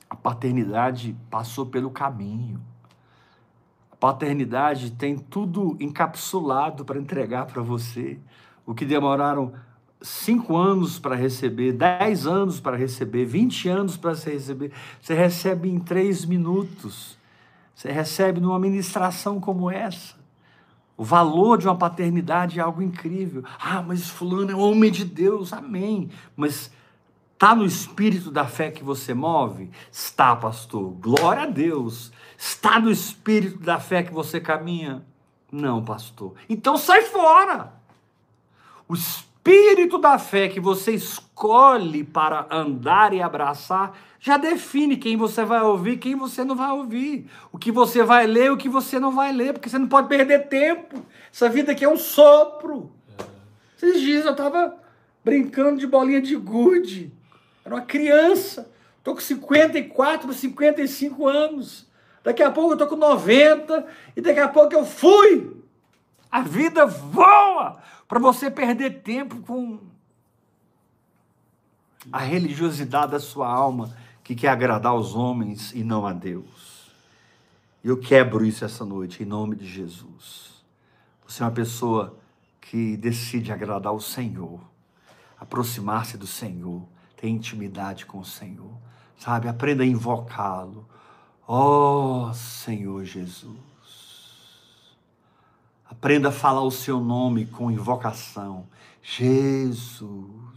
A paternidade passou pelo caminho. A paternidade tem tudo encapsulado para entregar para você. O que demoraram cinco anos para receber, dez anos para receber, vinte anos para receber, você recebe em três minutos. Você recebe numa ministração como essa. O valor de uma paternidade é algo incrível. Ah, mas fulano é homem de Deus, amém. Mas está no espírito da fé que você move? Está, pastor. Glória a Deus. Está no espírito da fé que você caminha? Não, pastor. Então sai fora. O espírito da fé que você escolhe para andar e abraçar já define quem você vai ouvir, quem você não vai ouvir, o que você vai ler, o que você não vai ler, porque você não pode perder tempo. Essa vida aqui é um sopro. Esses dias eu estava brincando de bolinha de gude. Era uma criança. Estou com 54, 55 anos. Daqui a pouco eu estou com 90 e daqui a pouco eu fui. A vida voa para você perder tempo com a religiosidade da sua alma que quer agradar os homens e não a Deus. Eu quebro isso essa noite em nome de Jesus. Você é uma pessoa que decide agradar o Senhor, aproximar-se do Senhor, ter intimidade com o Senhor, sabe? Aprenda a invocá-lo. Oh, Senhor Jesus. Aprenda a falar o seu nome com invocação. Jesus.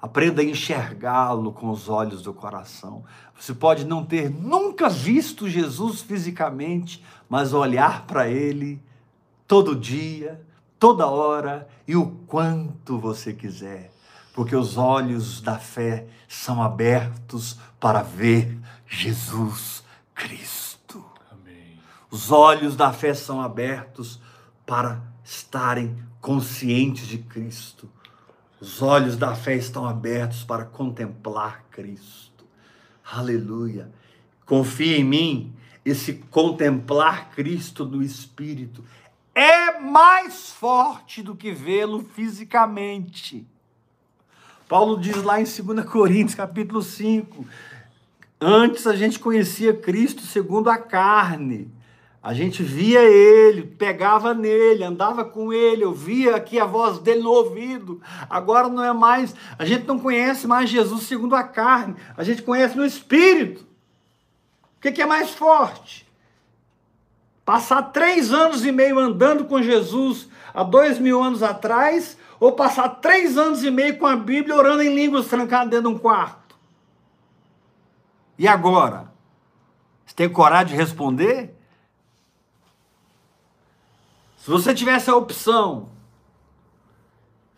Aprenda a enxergá-lo com os olhos do coração. Você pode não ter nunca visto Jesus fisicamente, mas olhar para ele todo dia, toda hora e o quanto você quiser, porque os olhos da fé são abertos para ver Jesus Cristo. Os olhos da fé são abertos para estarem conscientes de Cristo. Os olhos da fé estão abertos para contemplar Cristo. Aleluia. Confia em mim. Esse contemplar Cristo no Espírito é mais forte do que vê-lo fisicamente. Paulo diz lá em 2 Coríntios, capítulo 5, antes a gente conhecia Cristo segundo a carne. A gente via ele, pegava nele, andava com ele, ouvia aqui a voz dele no ouvido. Agora não é mais, a gente não conhece mais Jesus segundo a carne, a gente conhece no espírito. O que, que é mais forte? Passar três anos e meio andando com Jesus há dois mil anos atrás, ou passar três anos e meio com a Bíblia orando em línguas trancado dentro de um quarto? E agora? Você tem coragem de responder? Se você tivesse a opção,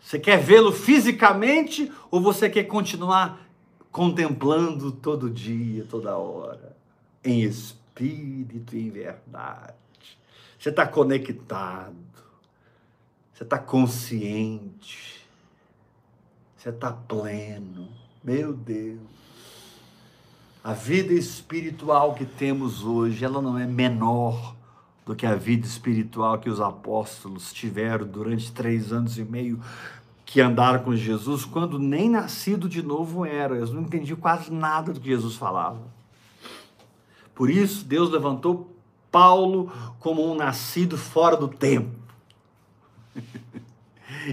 você quer vê-lo fisicamente ou você quer continuar contemplando todo dia, toda hora, em espírito e em verdade? Você está conectado, você está consciente, você está pleno. Meu Deus. A vida espiritual que temos hoje, ela não é menor do que a vida espiritual que os apóstolos tiveram durante três anos e meio que andaram com Jesus, quando nem nascido de novo era. Eles não entendiam quase nada do que Jesus falava. Por isso, Deus levantou Paulo como um nascido fora do tempo.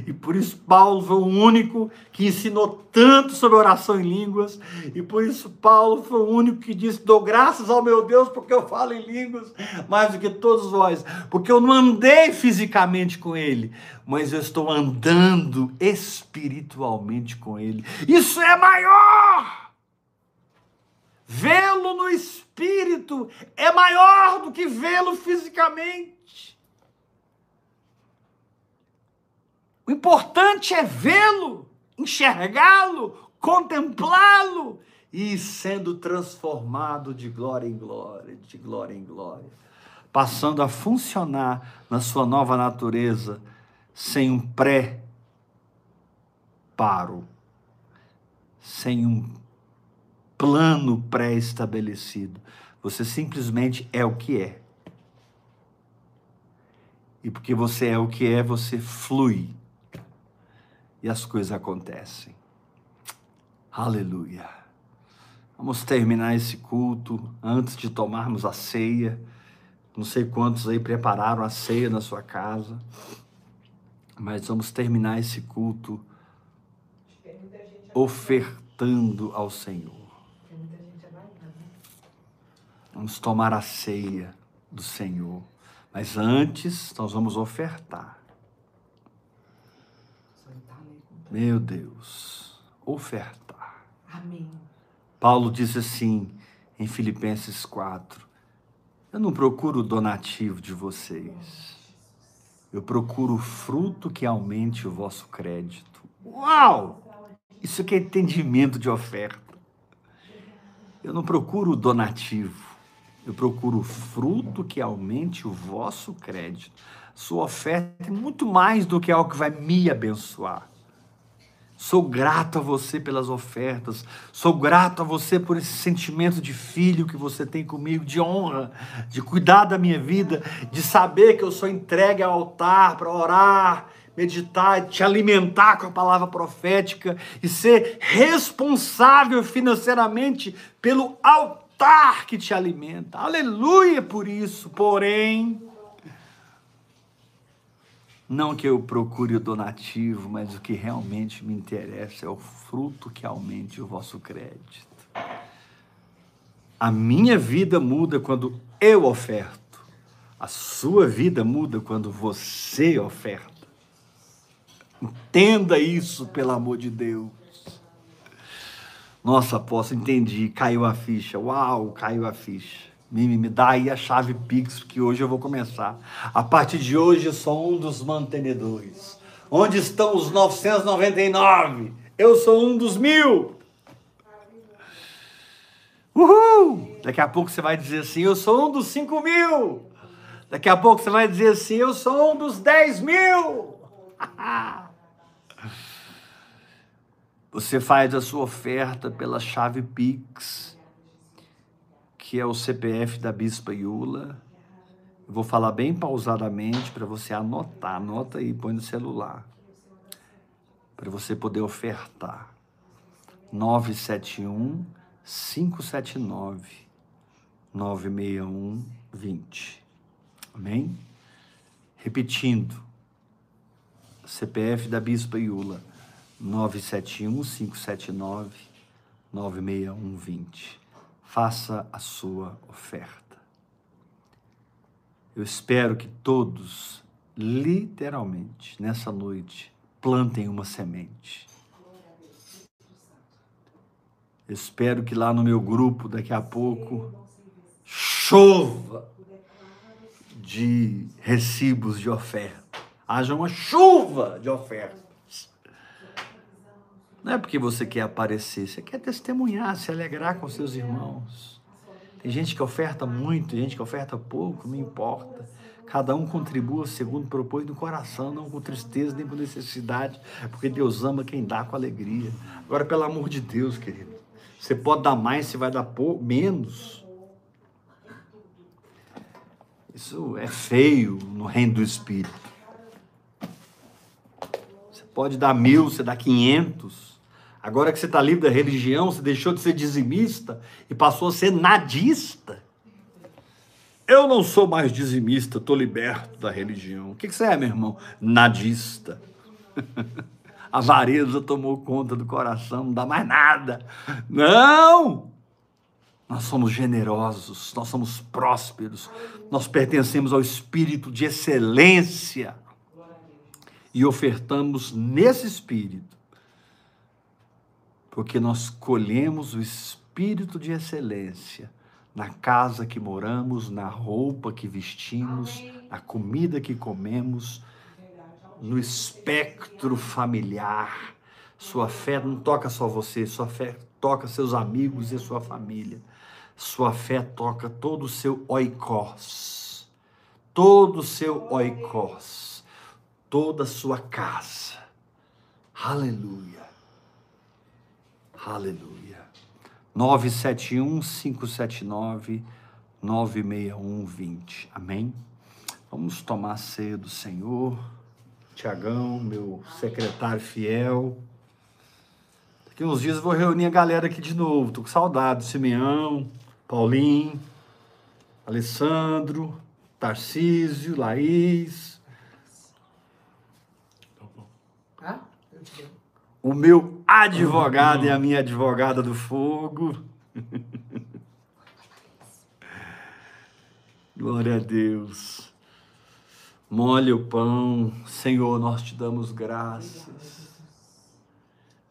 E por isso Paulo foi o único que ensinou tanto sobre oração em línguas. E por isso Paulo foi o único que disse: Dou graças ao meu Deus porque eu falo em línguas mais do que todos vós. Porque eu não andei fisicamente com ele, mas eu estou andando espiritualmente com ele. Isso é maior! Vê-lo no espírito é maior do que vê-lo fisicamente. O importante é vê-lo, enxergá-lo, contemplá-lo e sendo transformado de glória em glória, de glória em glória, passando a funcionar na sua nova natureza sem um pré-paro, sem um plano pré-estabelecido. Você simplesmente é o que é. E porque você é o que é, você flui e as coisas acontecem. Aleluia. Vamos terminar esse culto antes de tomarmos a ceia. Não sei quantos aí prepararam a ceia na sua casa, mas vamos terminar esse culto ofertando ao Senhor. Vamos tomar a ceia do Senhor, mas antes nós vamos ofertar. Meu Deus, ofertar. Amém. Paulo diz assim em Filipenses 4: Eu não procuro o donativo de vocês. Eu procuro o fruto que aumente o vosso crédito. Uau! Isso que é entendimento de oferta. Eu não procuro o donativo. Eu procuro o fruto que aumente o vosso crédito. Sua oferta é muito mais do que algo que vai me abençoar. Sou grato a você pelas ofertas. Sou grato a você por esse sentimento de filho que você tem comigo, de honra, de cuidar da minha vida, de saber que eu sou entregue ao altar para orar, meditar, te alimentar com a palavra profética e ser responsável financeiramente pelo altar que te alimenta. Aleluia por isso. Porém, não que eu procure o donativo, mas o que realmente me interessa é o fruto que aumente o vosso crédito. A minha vida muda quando eu oferto. A sua vida muda quando você oferta. Entenda isso, pelo amor de Deus. Nossa, posso entendi, caiu a ficha. Uau, caiu a ficha. Mimi, me dá aí a chave Pix, que hoje eu vou começar. A partir de hoje eu sou um dos mantenedores. Onde estão os 999? Eu sou um dos mil. Uhul! Daqui a pouco você vai dizer assim: eu sou um dos cinco mil. Daqui a pouco você vai dizer assim: eu sou um dos dez mil. Você faz a sua oferta pela chave Pix que é o CPF da Bispa Iula. Vou falar bem pausadamente para você anotar. Anota aí, põe no celular. Para você poder ofertar. 971 579 961 20. Amém? Repetindo. CPF da Bispa Iula. 971 579 961 20 faça a sua oferta. Eu espero que todos, literalmente, nessa noite, plantem uma semente. Eu espero que lá no meu grupo, daqui a pouco, chova de recibos de oferta. Haja uma chuva de oferta. Não é porque você quer aparecer, você quer testemunhar, se alegrar com seus irmãos. Tem gente que oferta muito, tem gente que oferta pouco, não importa. Cada um contribua segundo propôs no coração, não com tristeza nem por necessidade, porque Deus ama quem dá com alegria. Agora, pelo amor de Deus, querido, você pode dar mais, você vai dar pouco, menos. Isso é feio no reino do Espírito. Você pode dar mil, você dá quinhentos. Agora que você está livre da religião, você deixou de ser dizimista e passou a ser nadista. Eu não sou mais dizimista, estou liberto da religião. O que, que você é, meu irmão? Nadista. A avareza tomou conta do coração, não dá mais nada. Não! Nós somos generosos, nós somos prósperos, nós pertencemos ao espírito de excelência e ofertamos nesse espírito porque nós colhemos o espírito de excelência na casa que moramos, na roupa que vestimos, na comida que comemos, no espectro familiar. Sua fé não toca só você, sua fé toca seus amigos e sua família. Sua fé toca todo o seu oikos, todo o seu oikos, toda a sua casa. Aleluia. Aleluia. 971 579 96120. Amém? Vamos tomar ceia do Senhor. Tiagão, meu secretário fiel. Daqui uns dias eu vou reunir a galera aqui de novo. Tô com saudade. Simeão, Paulinho, Alessandro, Tarcísio, Laís. Ah, eu te o meu advogado e a minha advogada do fogo. Glória a Deus. Molhe o pão, Senhor, nós te damos graças.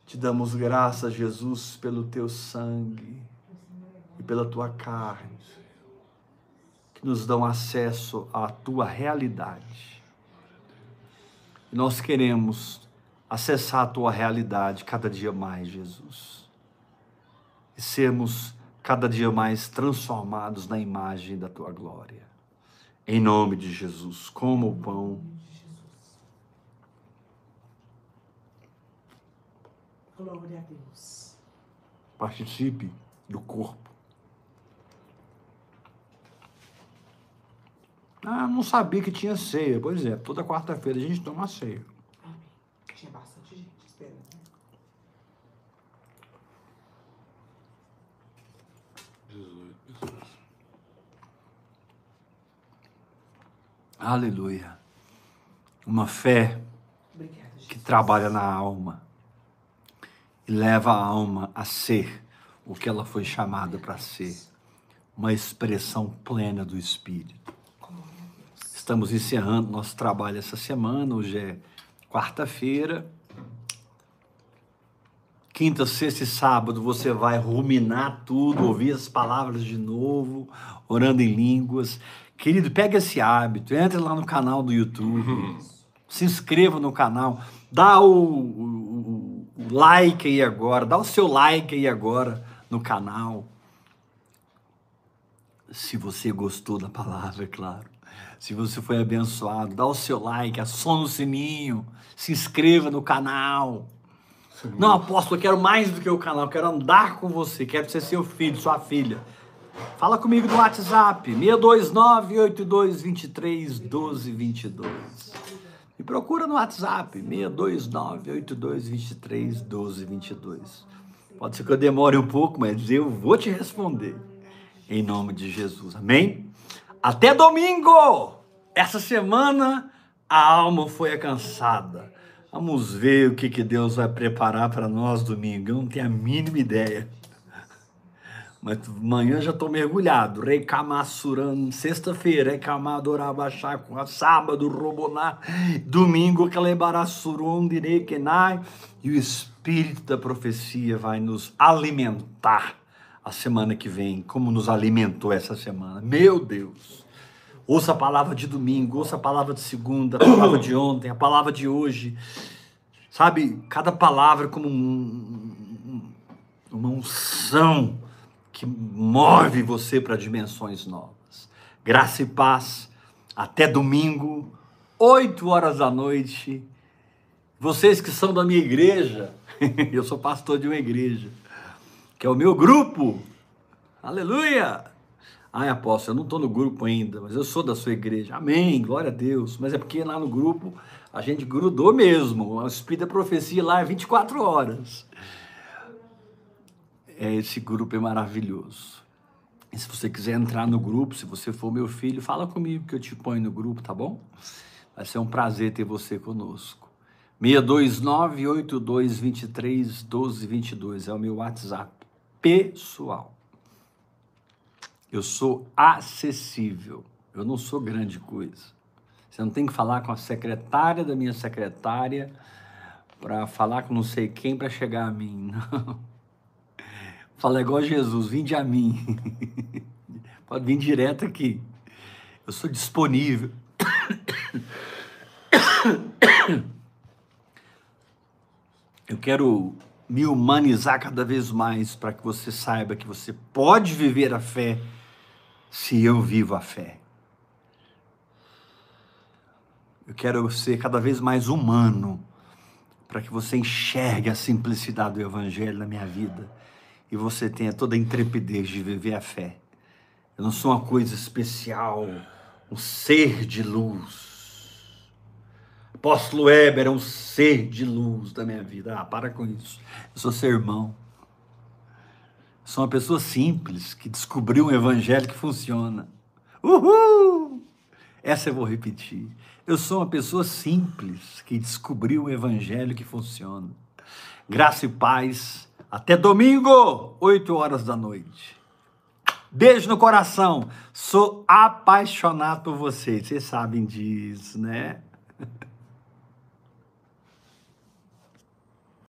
Te damos graças, Jesus, pelo teu sangue e pela tua carne, que nos dão acesso à tua realidade. Nós queremos acessar a tua realidade cada dia mais, Jesus. E sermos cada dia mais transformados na imagem da tua glória. Em nome de Jesus, como o pão. Glória a Deus. Participe do corpo. Ah, não sabia que tinha ceia. Pois é, toda quarta-feira a gente toma ceia. Tinha bastante gente esperando. Né? pessoas. Aleluia. Uma fé que trabalha na alma e leva a alma a ser o que ela foi chamada para ser uma expressão plena do Espírito. Estamos encerrando nosso trabalho essa semana, hoje é quarta-feira, quinta, sexta e sábado você vai ruminar tudo, ouvir as palavras de novo, orando em línguas. Querido, pega esse hábito, entre lá no canal do YouTube, uhum. se inscreva no canal, dá o, o, o like aí agora, dá o seu like aí agora no canal. Se você gostou da palavra, é claro. Se você foi abençoado, dá o seu like, aciona o sininho, se inscreva no canal. Sim. Não, apóstolo, eu quero mais do que o canal, eu quero andar com você, quero ser seu filho, sua filha. Fala comigo no WhatsApp, 629-8223-1222. Me procura no WhatsApp, 629-8223-1222. Pode ser que eu demore um pouco, mas eu vou te responder. Em nome de Jesus, amém? Até domingo! Essa semana a alma foi cansada. Vamos ver o que, que Deus vai preparar para nós domingo. Eu não tenho a mínima ideia. Mas amanhã já estou mergulhado. Rei Kamassuran, sexta-feira, Rei Kamadorabachakwa, sábado, Roboná, domingo, Kalebarassurum, Direkenai. E o Espírito da profecia vai nos alimentar a semana que vem, como nos alimentou essa semana. Meu Deus! Ouça a palavra de domingo, ouça a palavra de segunda, a palavra de ontem, a palavra de hoje. Sabe, cada palavra como um, uma unção que move você para dimensões novas. Graça e paz. Até domingo, 8 horas da noite. Vocês que são da minha igreja, eu sou pastor de uma igreja, que é o meu grupo. Aleluia! Ai, apóstolo, eu não estou no grupo ainda, mas eu sou da sua igreja. Amém, glória a Deus. Mas é porque lá no grupo a gente grudou mesmo. O Espírito da Profecia lá é 24 horas. É, esse grupo é maravilhoso. E se você quiser entrar no grupo, se você for meu filho, fala comigo que eu te ponho no grupo, tá bom? Vai ser um prazer ter você conosco. 629-8223-1222 é o meu WhatsApp pessoal. Eu sou acessível. Eu não sou grande coisa. Você não tem que falar com a secretária da minha secretária para falar com não sei quem para chegar a mim. Não. Fala igual Jesus, vinde a mim. Pode vir direto aqui. Eu sou disponível. Eu quero me humanizar cada vez mais para que você saiba que você pode viver a fé se eu vivo a fé. Eu quero ser cada vez mais humano para que você enxergue a simplicidade do Evangelho na minha vida e você tenha toda a intrepidez de viver a fé. Eu não sou uma coisa especial, um ser de luz. Apóstolo Weber é um ser de luz da minha vida. Ah, para com isso. Eu sou seu irmão. Sou uma pessoa simples que descobriu um evangelho que funciona. Uhul! Essa eu vou repetir. Eu sou uma pessoa simples que descobriu um evangelho que funciona. Graça e paz. Até domingo, 8 horas da noite. Beijo no coração. Sou apaixonado por vocês. Vocês sabem disso, né?